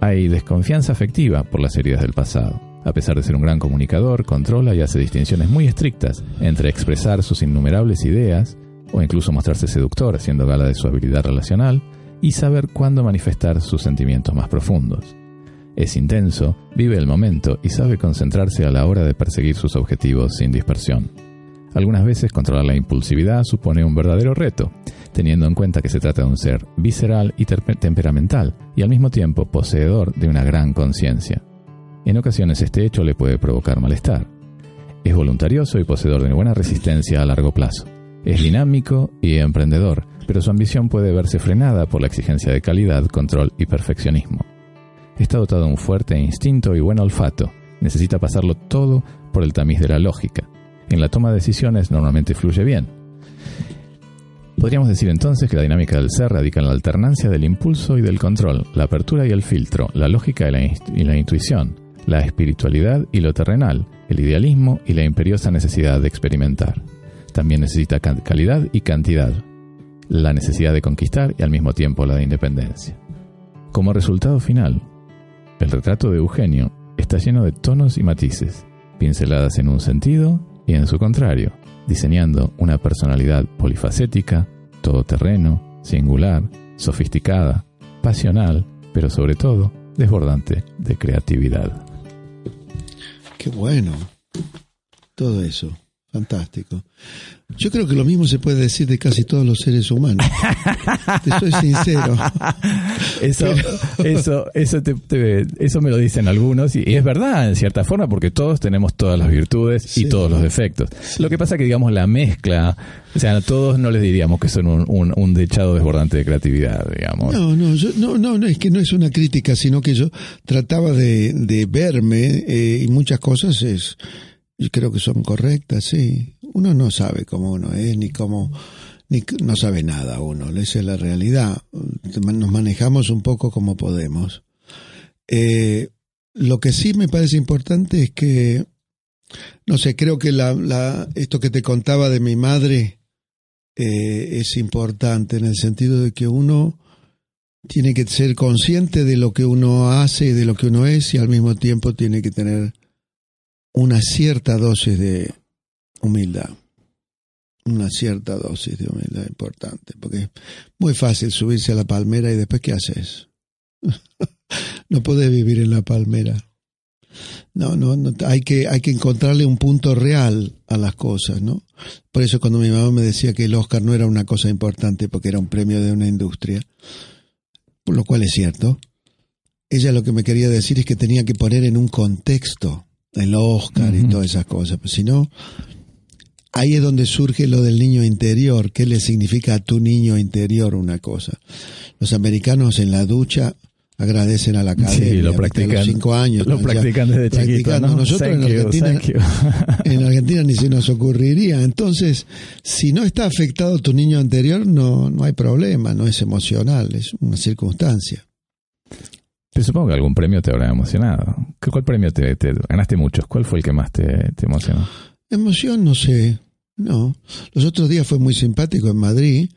Hay desconfianza afectiva por las heridas del pasado. A pesar de ser un gran comunicador, controla y hace distinciones muy estrictas entre expresar sus innumerables ideas, o incluso mostrarse seductor haciendo gala de su habilidad relacional, y saber cuándo manifestar sus sentimientos más profundos. Es intenso, vive el momento y sabe concentrarse a la hora de perseguir sus objetivos sin dispersión. Algunas veces controlar la impulsividad supone un verdadero reto, teniendo en cuenta que se trata de un ser visceral y temperamental, y al mismo tiempo poseedor de una gran conciencia. En ocasiones este hecho le puede provocar malestar. Es voluntarioso y poseedor de buena resistencia a largo plazo. Es dinámico y emprendedor, pero su ambición puede verse frenada por la exigencia de calidad, control y perfeccionismo. Está dotado de un fuerte instinto y buen olfato. Necesita pasarlo todo por el tamiz de la lógica. En la toma de decisiones normalmente fluye bien, Podríamos decir entonces que la dinámica del ser radica en la alternancia del impulso y del control, la apertura y el filtro, la lógica y la, intuición, la espiritualidad y lo terrenal, el idealismo y la imperiosa necesidad de experimentar. También necesita calidad y cantidad, la necesidad de conquistar y al mismo tiempo la de independencia. Como resultado final, el retrato de Eugenio está lleno de tonos y matices, pinceladas en un sentido y en su contrario, diseñando una personalidad polifacética, todoterreno, singular, sofisticada, pasional, pero sobre todo desbordante de creatividad. Qué bueno. Todo eso. Fantástico. Yo creo que lo mismo se puede decir de casi todos los seres humanos. te soy sincero. Eso, eso, eso, eso me lo dicen algunos y, es verdad en cierta forma porque todos tenemos todas las virtudes y todos los defectos. Lo que pasa que digamos la mezcla, o sea, a todos no les diríamos que son un, un, dechado desbordante de creatividad, digamos. No, no, no, no, no, es que no es una crítica, sino que yo trataba de, de verme eh, y muchas cosas es creo que son correctas, sí. Uno no sabe cómo uno es, ni cómo, ni no sabe nada uno, esa es la realidad. Nos manejamos un poco como podemos. Eh, lo que sí me parece importante es que, no sé, creo que la, la, esto que te contaba de mi madre eh, es importante en el sentido de que uno tiene que ser consciente de lo que uno hace y de lo que uno es y al mismo tiempo tiene que tener una cierta dosis de humildad. Una cierta dosis de humildad importante, porque es muy fácil subirse a la palmera y después ¿qué haces? no puedes vivir en la palmera. No, no, no, hay que, hay que encontrarle un punto real a las cosas, ¿no? Por eso cuando mi mamá me decía que el Oscar no era una cosa importante porque era un premio de una industria, por lo cual es cierto, ella lo que me quería decir es que tenía que poner en un contexto el Oscar y todas esas cosas. Pues si no, ahí es donde surge lo del niño interior. ¿Qué le significa a tu niño interior una cosa? Los americanos en la ducha agradecen a la academia. Sí, lo practican. A los cinco años. Lo practican desde chiquito, Nosotros en, Argentina, en Argentina ni se nos ocurriría. Entonces, si no está afectado tu niño anterior, no, no hay problema, no es emocional, es una circunstancia. Pero supongo que algún premio te habrá emocionado. ¿Cuál premio te, ganaste muchos? ¿Cuál fue el que más te, emocionó? Emoción, no sé. No. Los otros días fue muy simpático en Madrid,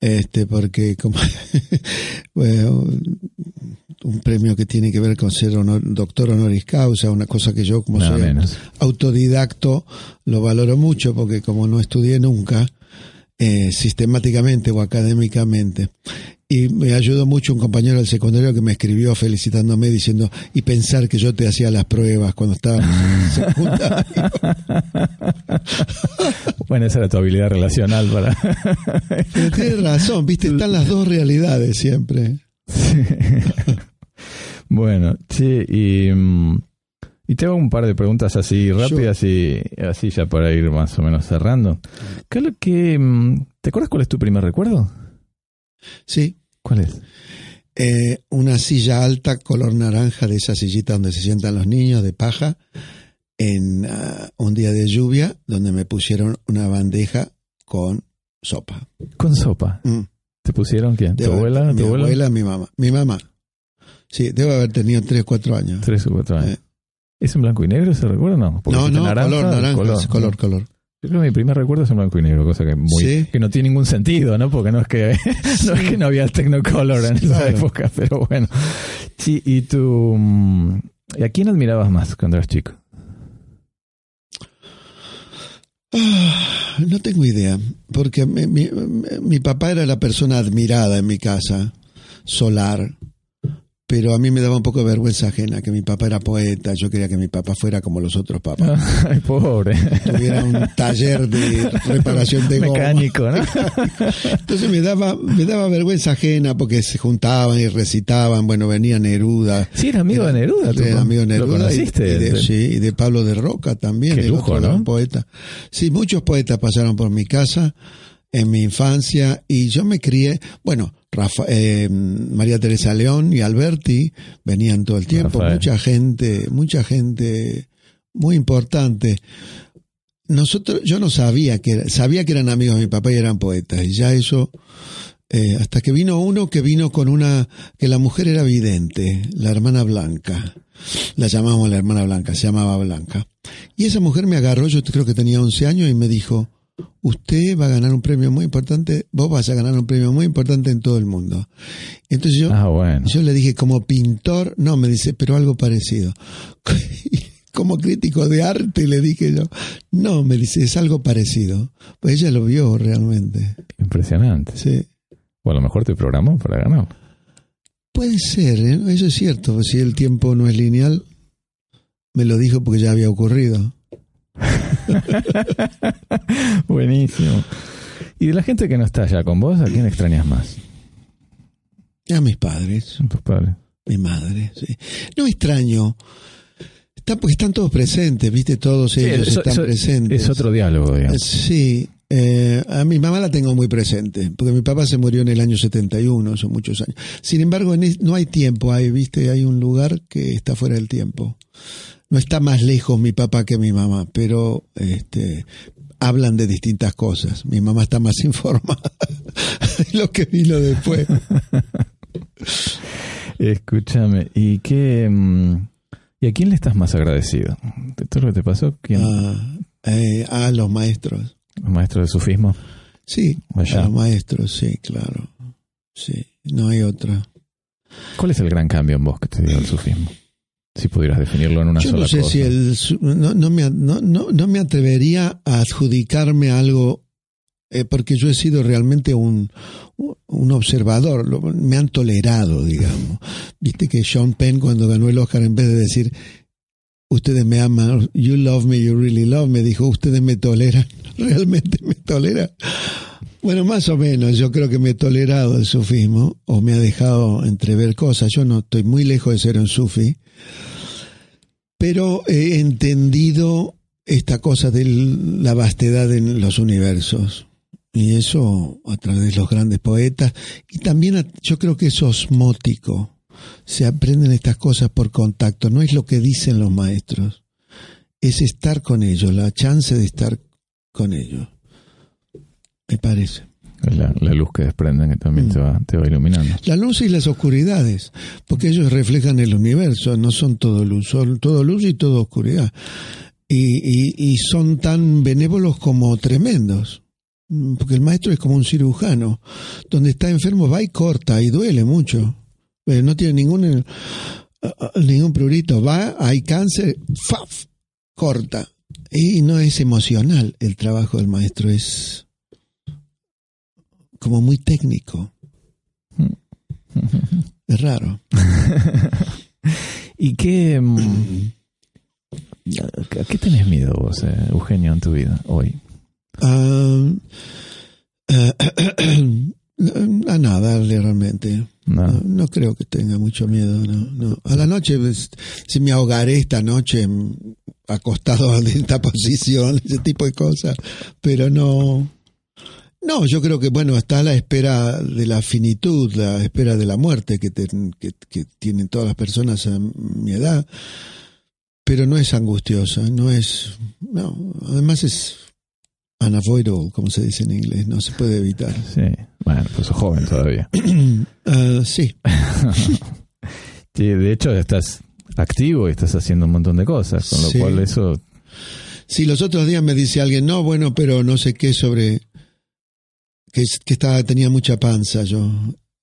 este, porque como bueno, un premio que tiene que ver con ser doctor honoris causa, una cosa que yo como soy autodidacto lo valoro mucho porque como no estudié nunca, eh, sistemáticamente o académicamente. Y me ayudó mucho un compañero del secundario que me escribió felicitándome diciendo, y pensar que yo te hacía las pruebas cuando estaba en secundario. bueno, esa era tu habilidad relacional para... Pero tienes razón, viste, están las dos realidades siempre. bueno, sí, y... Y te hago un par de preguntas así rápidas y así ya para ir más o menos cerrando. ¿Qué que, mm, ¿Te acuerdas cuál es tu primer recuerdo? Sí. ¿Cuál es? Eh, una silla alta, color naranja, de esa sillita donde se sientan los niños, de paja, en ah, un día de lluvia, donde me pusieron una bandeja con sopa. ¿Con sopa? Mm. ¿Te pusieron quién? ¿Tu abuela? Mi abuela, mi mamá. Mi mamá. Sí, debo haber tenido 3 o 4 años. 3 o 4 años. Eh, ¿Es en blanco y negro ese recuerdo? No, no, no color, naranja, color, color, color. Yo creo que mi primer recuerdo es en blanco y negro, cosa que muy que no tiene ningún sentido, ¿no? Porque no es que no es que no había el Technicolor en esa época, pero bueno. Sí, y tú mm, ¿y a quién admirabas más cuando eras chico? Ah, no tengo idea, porque mi, mi papá era la persona admirada en mi casa, solar, pero a mí me daba un poco de vergüenza ajena que mi papá era poeta, yo quería que mi papá fuera como los otros papás. Ay, pobre. Tuviera un taller de reparación de Mecánico, ¿no? Entonces me daba, me daba vergüenza ajena porque se juntaban y recitaban, bueno, venía Neruda. Sí, era amigo de Neruda. Era amigo de Neruda. ¿Lo conociste? Y, de, sí, y de Pablo de Roca también. Qué lujo, ¿no? poeta. Sí, muchos poetas pasaron por mi casa en mi infancia y yo me crié, bueno, eh, María Teresa León y Alberti venían todo el tiempo, mucha gente, mucha gente muy importante. Nosotros, yo no sabía que sabía que eran amigos de mi papá y eran poetas, y ya eso, eh, hasta que vino uno que vino con una, que la mujer era vidente, la hermana Blanca, la llamamos la hermana Blanca, se llamaba Blanca, y esa mujer me agarró, yo creo que tenía 11 años, y me dijo, usted va a ganar un premio muy importante, vos vas a ganar un premio muy importante en todo el mundo. Entonces yo, ah, yo le dije, como pintor, no, me dice, pero algo parecido. como crítico de arte le dije yo, no, me dice, es algo parecido. Pues ella lo vio realmente. Impresionante. Sí. O a lo mejor te programó para ganar. Puede ser, ¿eh? eso es cierto. Si el tiempo no es lineal, me lo dijo porque ya había ocurrido. Buenísimo. ¿Y de la gente que no está ya con vos, a quién extrañas más? A mis padres, A tus padres. mi madre. sí. No extraño. Está, porque están todos presentes, ¿viste? Todos ellos eso- están eso presentes. Es otro diálogo, digamos. Sí, eh, a mi mamá la tengo muy presente, porque mi papá se murió en el año 71, son muchos años. Sin embargo, no hay tiempo, hay, viste, hay un lugar que está fuera del tiempo. No está más lejos mi papá que mi mamá, pero este hablan de distintas cosas. Mi mamá está más informada de lo que vino después. Escúchame, ¿y qué... mm, ¿Y a quién le estás más agradecido? ¿De todo lo que te pasó? ¿Quién? Ah, eh, a los maestros. ¿Los maestros de sufismo? Sí, Allá. a los maestros, sí, claro. Sí, no hay otra. ¿Cuál es el gran cambio en vos que te dio el sufismo? Si pudieras definirlo en una Yo sola no sé cosa. si el, no, no me, no, no, no me atrevería a adjudicarme algo eh, porque yo he sido realmente un, un observador, lo- me han tolerado, digamos. Viste que Sean Penn cuando ganó el Oscar, en vez de decir, ustedes me aman, you love me, you really love me, dijo, ustedes me toleran, realmente me toleran. Bueno, más o menos, yo creo que me he tolerado el sufismo, o me ha dejado entrever cosas. Yo no estoy muy lejos de ser un sufi, pero he entendido esta cosa de la vastedad en los universos. Y eso a través de los grandes poetas. Y también yo creo que es osmótico. Se aprenden estas cosas por contacto. No es lo que dicen los maestros. Es estar con ellos, la chance de estar con ellos. Me parece. La, la luz que desprenden que también Mm. te, va, te va iluminando. La luz y las oscuridades, porque ellos reflejan el universo, no son todo luz, son todo luz y todo oscuridad. Y, y, y son tan benévolos como tremendos, porque el maestro es como un cirujano, donde está enfermo va y corta y duele mucho, pero no tiene ningún, eh, ningún prurito, va, hay cáncer, ¡faf! corta. Y no es emocional el trabajo del maestro, es como muy técnico. Es raro. ¿Y qué... mm, ¿A qué tenés miedo vos, eh, Eugenio, en tu vida hoy? Ah, eh, a nada, realmente. No. No, no creo que tenga mucho miedo. No, no. A la noche, pues, si me ahogaré esta noche mm, acostado en esta posición, ese tipo de cosas. Pero no. No, yo creo que, bueno, está a la espera de la finitud, la espera de la muerte que, te- que, que tienen todas las personas a mi edad. Pero no es angustiosa, no es. No, además es unavoidable, como se dice en inglés, no se puede evitar. Sí. Bueno, pues sos joven todavía. Ah, sí, Sí, de hecho, estás activo y estás haciendo un montón de cosas, con lo Sí. cual eso... Si los otros días me dice alguien, no, bueno, pero no sé qué sobre que, es- que estaba, tenía mucha panza yo.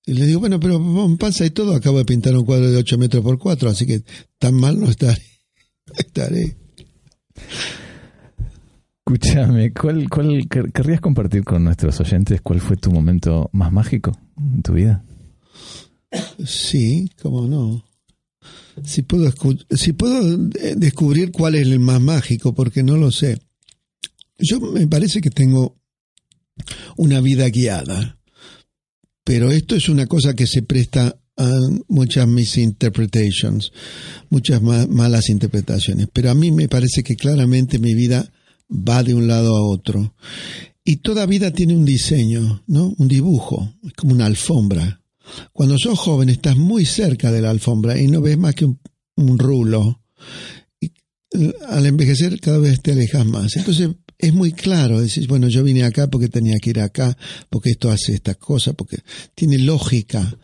Y le digo, bueno, pero con panza y todo, acabo de pintar un cuadro de 8 metros por 4, así que tan mal no estaré. estaré. Escúchame, ¿cuál, cuál quer- querrías compartir con nuestros oyentes cuál fue tu momento más mágico en tu vida? Sí, cómo no. Si puedo, si puedo eh, descubrir cuál es el más mágico, porque no lo sé. Yo me parece que tengo una vida guiada, pero esto es una cosa que se presta a muchas misinterpretations, muchas ma- malas interpretaciones. Pero a mí me parece que claramente mi vida va de un lado a otro. Y toda vida tiene un diseño, ¿no? Un dibujo, es como una alfombra. Cuando sos joven estás muy cerca de la alfombra y no ves más que un, un rulo. Y eh, al envejecer cada vez te alejas más. Entonces es muy claro, decís, bueno, yo vine acá porque tenía que ir acá, porque esto hace esta cosa, porque tiene lógica.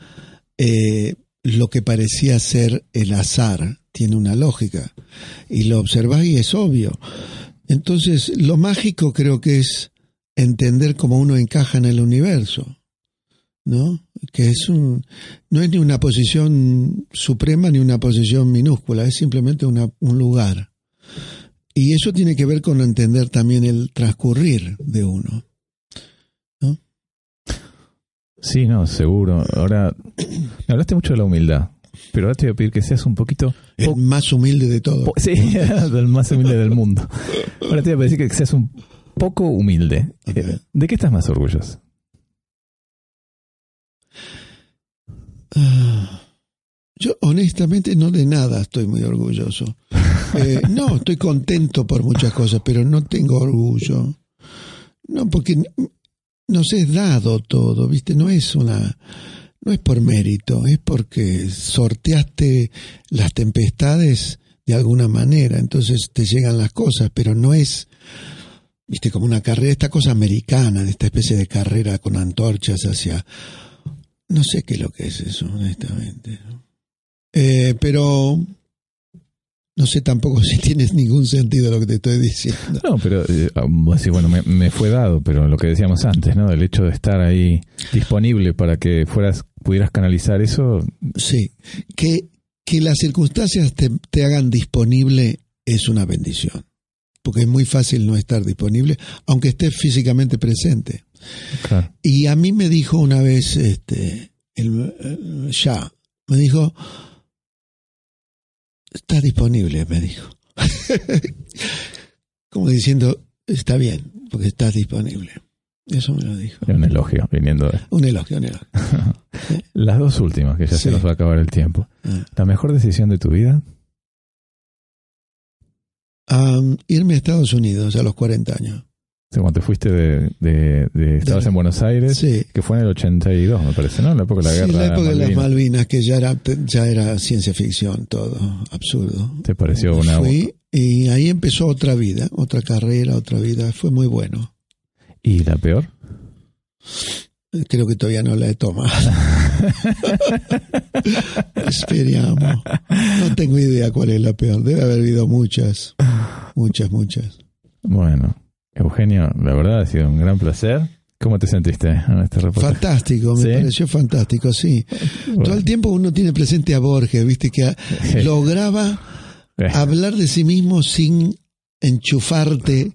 Eh, lo que parecía ser el azar tiene una lógica. Y lo observás y es obvio. Entonces, lo mágico creo que es entender cómo uno encaja en el universo. ¿no? Que es un, no es ni una posición suprema ni una posición minúscula, es simplemente una, un lugar. Y eso tiene que ver con entender también el transcurrir de uno. Sí, no, seguro. Ahora, me hablaste mucho de la humildad. pero ahora te voy a pedir que seas un poquito... El más humilde de todos. sí, el más humilde del mundo. Ahora te voy a pedir que seas un poco humilde. Eh, ¿De qué estás más orgulloso? Ah, Yo honestamente no de nada estoy muy orgulloso. Eh, no, estoy contento por muchas cosas, pero no tengo orgullo. No, porque nos es dado todo, ¿viste? No es una... No es por mérito, es porque sorteaste las tempestades de alguna manera, entonces te llegan las cosas, pero no es, viste, como una carrera, esta cosa americana, de esta especie de carrera con antorchas hacia... No sé qué es lo que es eso, honestamente. Eh, pero no sé tampoco si tienes ningún sentido lo que te estoy diciendo. No, pero eh, decís, bueno, me, me fue dado, pero lo que decíamos antes, ¿no? El hecho de estar ahí disponible para que fueras pudieras canalizar eso, Sí, que, que las circunstancias te, te hagan disponible es una bendición. Porque es muy fácil no estar disponible, aunque estés físicamente presente. claro. Y a mí me dijo una vez, este, el, el Shah, me dijo, está disponible, me dijo. Como diciendo, está bien, porque estás disponible. Eso me lo dijo. Un elogio viniendo de... Un elogio, un elogio. Las dos últimas, que ya se nos va a acabar el tiempo. Ah. ¿La mejor decisión de tu vida? Irme a Estados Unidos a los 40 años. Cuando te fuiste de... de, de- estabas De- en Buenos Aires, Sí. que fue en el 82, me parece, ¿no? En la época de la Sí, guerra. la época de las Malvinas. Malvinas, que ya era, ya era ciencia ficción, todo absurdo. ¿Te pareció una... Fui y ahí empezó otra vida, otra carrera, otra vida. Fue muy bueno. ¿Y la peor? Creo que todavía no la he tomado. Esperamos. No tengo idea cuál es la peor. Debe haber habido muchas, muchas, muchas. Bueno, Eugenio, la verdad ha sido un gran placer. ¿Cómo te sentiste en este reportaje? Fantástico, me ¿Sí? pareció fantástico, sí. Bueno, Todo el tiempo uno tiene presente a Borges, viste, que lograba eh, hablar de sí mismo sin enchufarte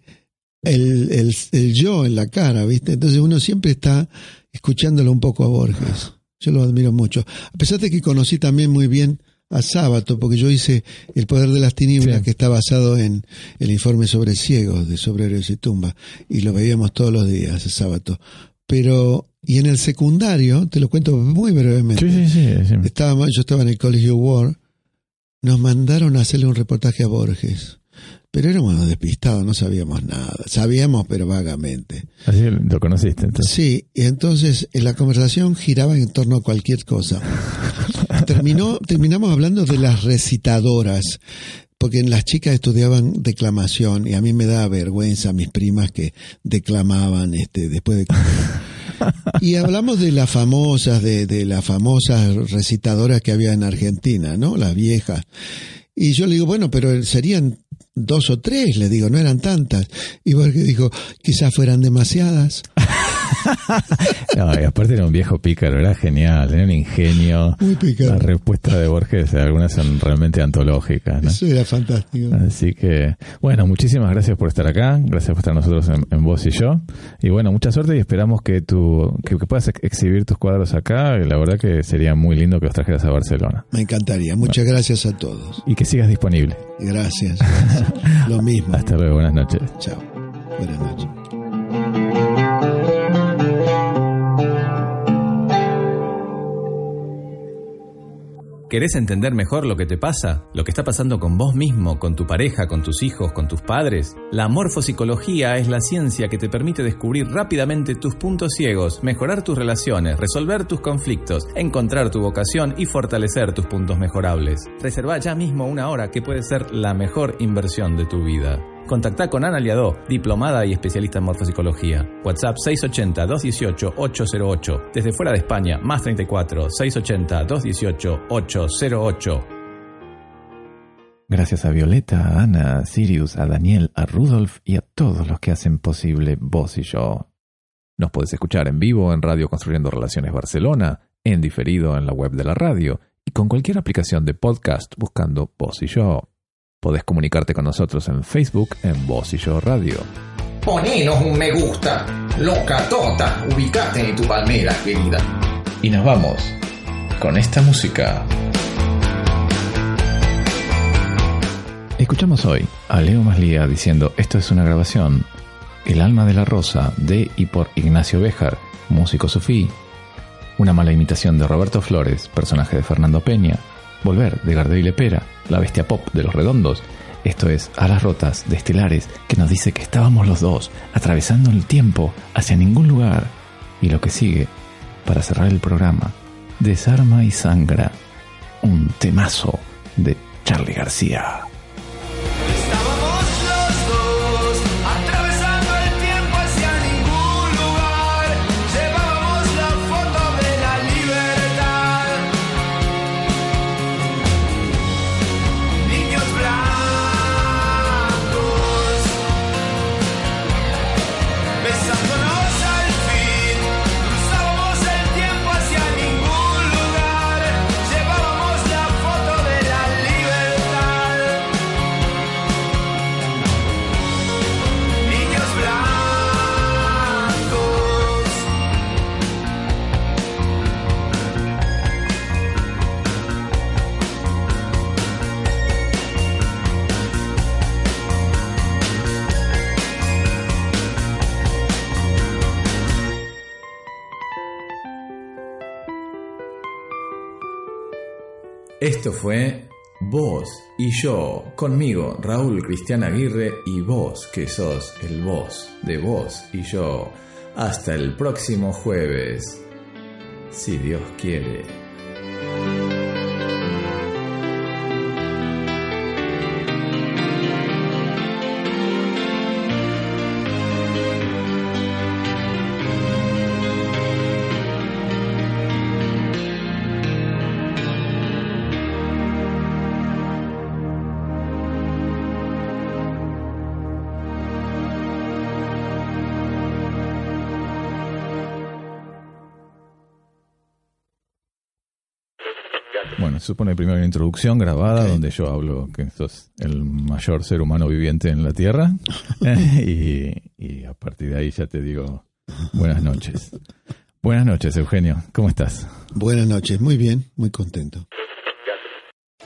el, el, el yo en la cara, ¿viste? Entonces uno siempre está escuchándolo un poco a Borges. Yo lo admiro mucho. A pesar de que conocí también muy bien a Sábato, porque yo hice El Poder de las Tinieblas, Sí. que está basado en el informe sobre ciegos de Sobrerios y Tumba, y lo veíamos todos los días, el Sábato. Pero, y en el secundario, te lo cuento muy brevemente, sí, sí, estaba, yo estaba en el Colegio War, nos mandaron a hacerle un reportaje a Borges. Pero éramos despistados, no sabíamos nada. Sabíamos, pero vagamente. Así lo conociste. Entonces. Sí, y entonces eh, la conversación giraba en torno a cualquier cosa. Terminó, terminamos hablando de las recitadoras, porque las chicas estudiaban declamación y a mí me da vergüenza mis primas que declamaban este, después de y hablamos de las famosas, de, de las famosas recitadoras que había en Argentina, ¿no? Las viejas. Y yo le digo, bueno, pero serían dos o tres, le digo, no eran tantas. Y Borges dijo, quizás fueran demasiadas. No, y aparte era un viejo pícaro, era genial, era un ingenio. Muy picante. Las respuestas de Borges, algunas son realmente antológicas. ¿no? Eso era fantástico. Así que, bueno, muchísimas gracias por estar acá, gracias por estar nosotros en, en Vos y yo. Y bueno, mucha suerte y esperamos que, tu, que, que puedas ex- exhibir tus cuadros acá. Y la verdad que sería muy lindo que los trajeras a Barcelona. Me encantaría. Muchas gracias a todos. Y que sigas disponible. Gracias. gracias. Lo mismo. Hasta luego, buenas noches. Chao. Buenas noches. ¿Querés entender mejor lo que te pasa? ¿Lo que está pasando con vos mismo, con tu pareja, con tus hijos, con tus padres? La morfopsicología es la ciencia que te permite descubrir rápidamente tus puntos ciegos, mejorar tus relaciones, resolver tus conflictos, encontrar tu vocación y fortalecer tus puntos mejorables. Reserva ya mismo una hora que puede ser la mejor inversión de tu vida. Contacta con Ana Liadó, diplomada y especialista en morfopsicología. WhatsApp 680-218-808. Desde fuera de España, más 34 680-218-808. Gracias a Violeta, a Ana, a Sirius, a Daniel, a Rudolf y a todos los que hacen posible Vos y yo. Nos podés escuchar en vivo en Radio Construyendo Relaciones Barcelona, en diferido en la web de la radio y con cualquier aplicación de podcast buscando Vos y yo. Podés comunicarte con nosotros en Facebook en Voz y Yo Radio. Ponenos un me gusta, loca tota, ubicate en tu palmera querida. Y nos vamos con esta música. Escuchamos hoy a Leo Maslía diciendo esto es una grabación, El alma de la rosa de y por Ignacio Béjar, músico sufí, una mala imitación de Roberto Flores, personaje de Fernando Peña, Volver de Gardel y Lepera, la bestia pop de los redondos, esto es A las Rotas de Estelares, que nos dice que estábamos los dos atravesando el tiempo hacia ningún lugar. Y lo que sigue, para cerrar el programa, Desarma y Sangra, un temazo de Charlie García. Esto fue Vos y yo, conmigo, Raúl Cristian Aguirre, y vos, que sos el vos de vos y yo. Hasta el próximo jueves, si Dios quiere. Se supone primero una introducción grabada donde yo hablo que sos el mayor ser humano viviente en la Tierra y, y a partir de ahí ya te digo buenas noches. Buenas noches, Eugenio. ¿Cómo estás? Buenas noches, muy bien, muy contento.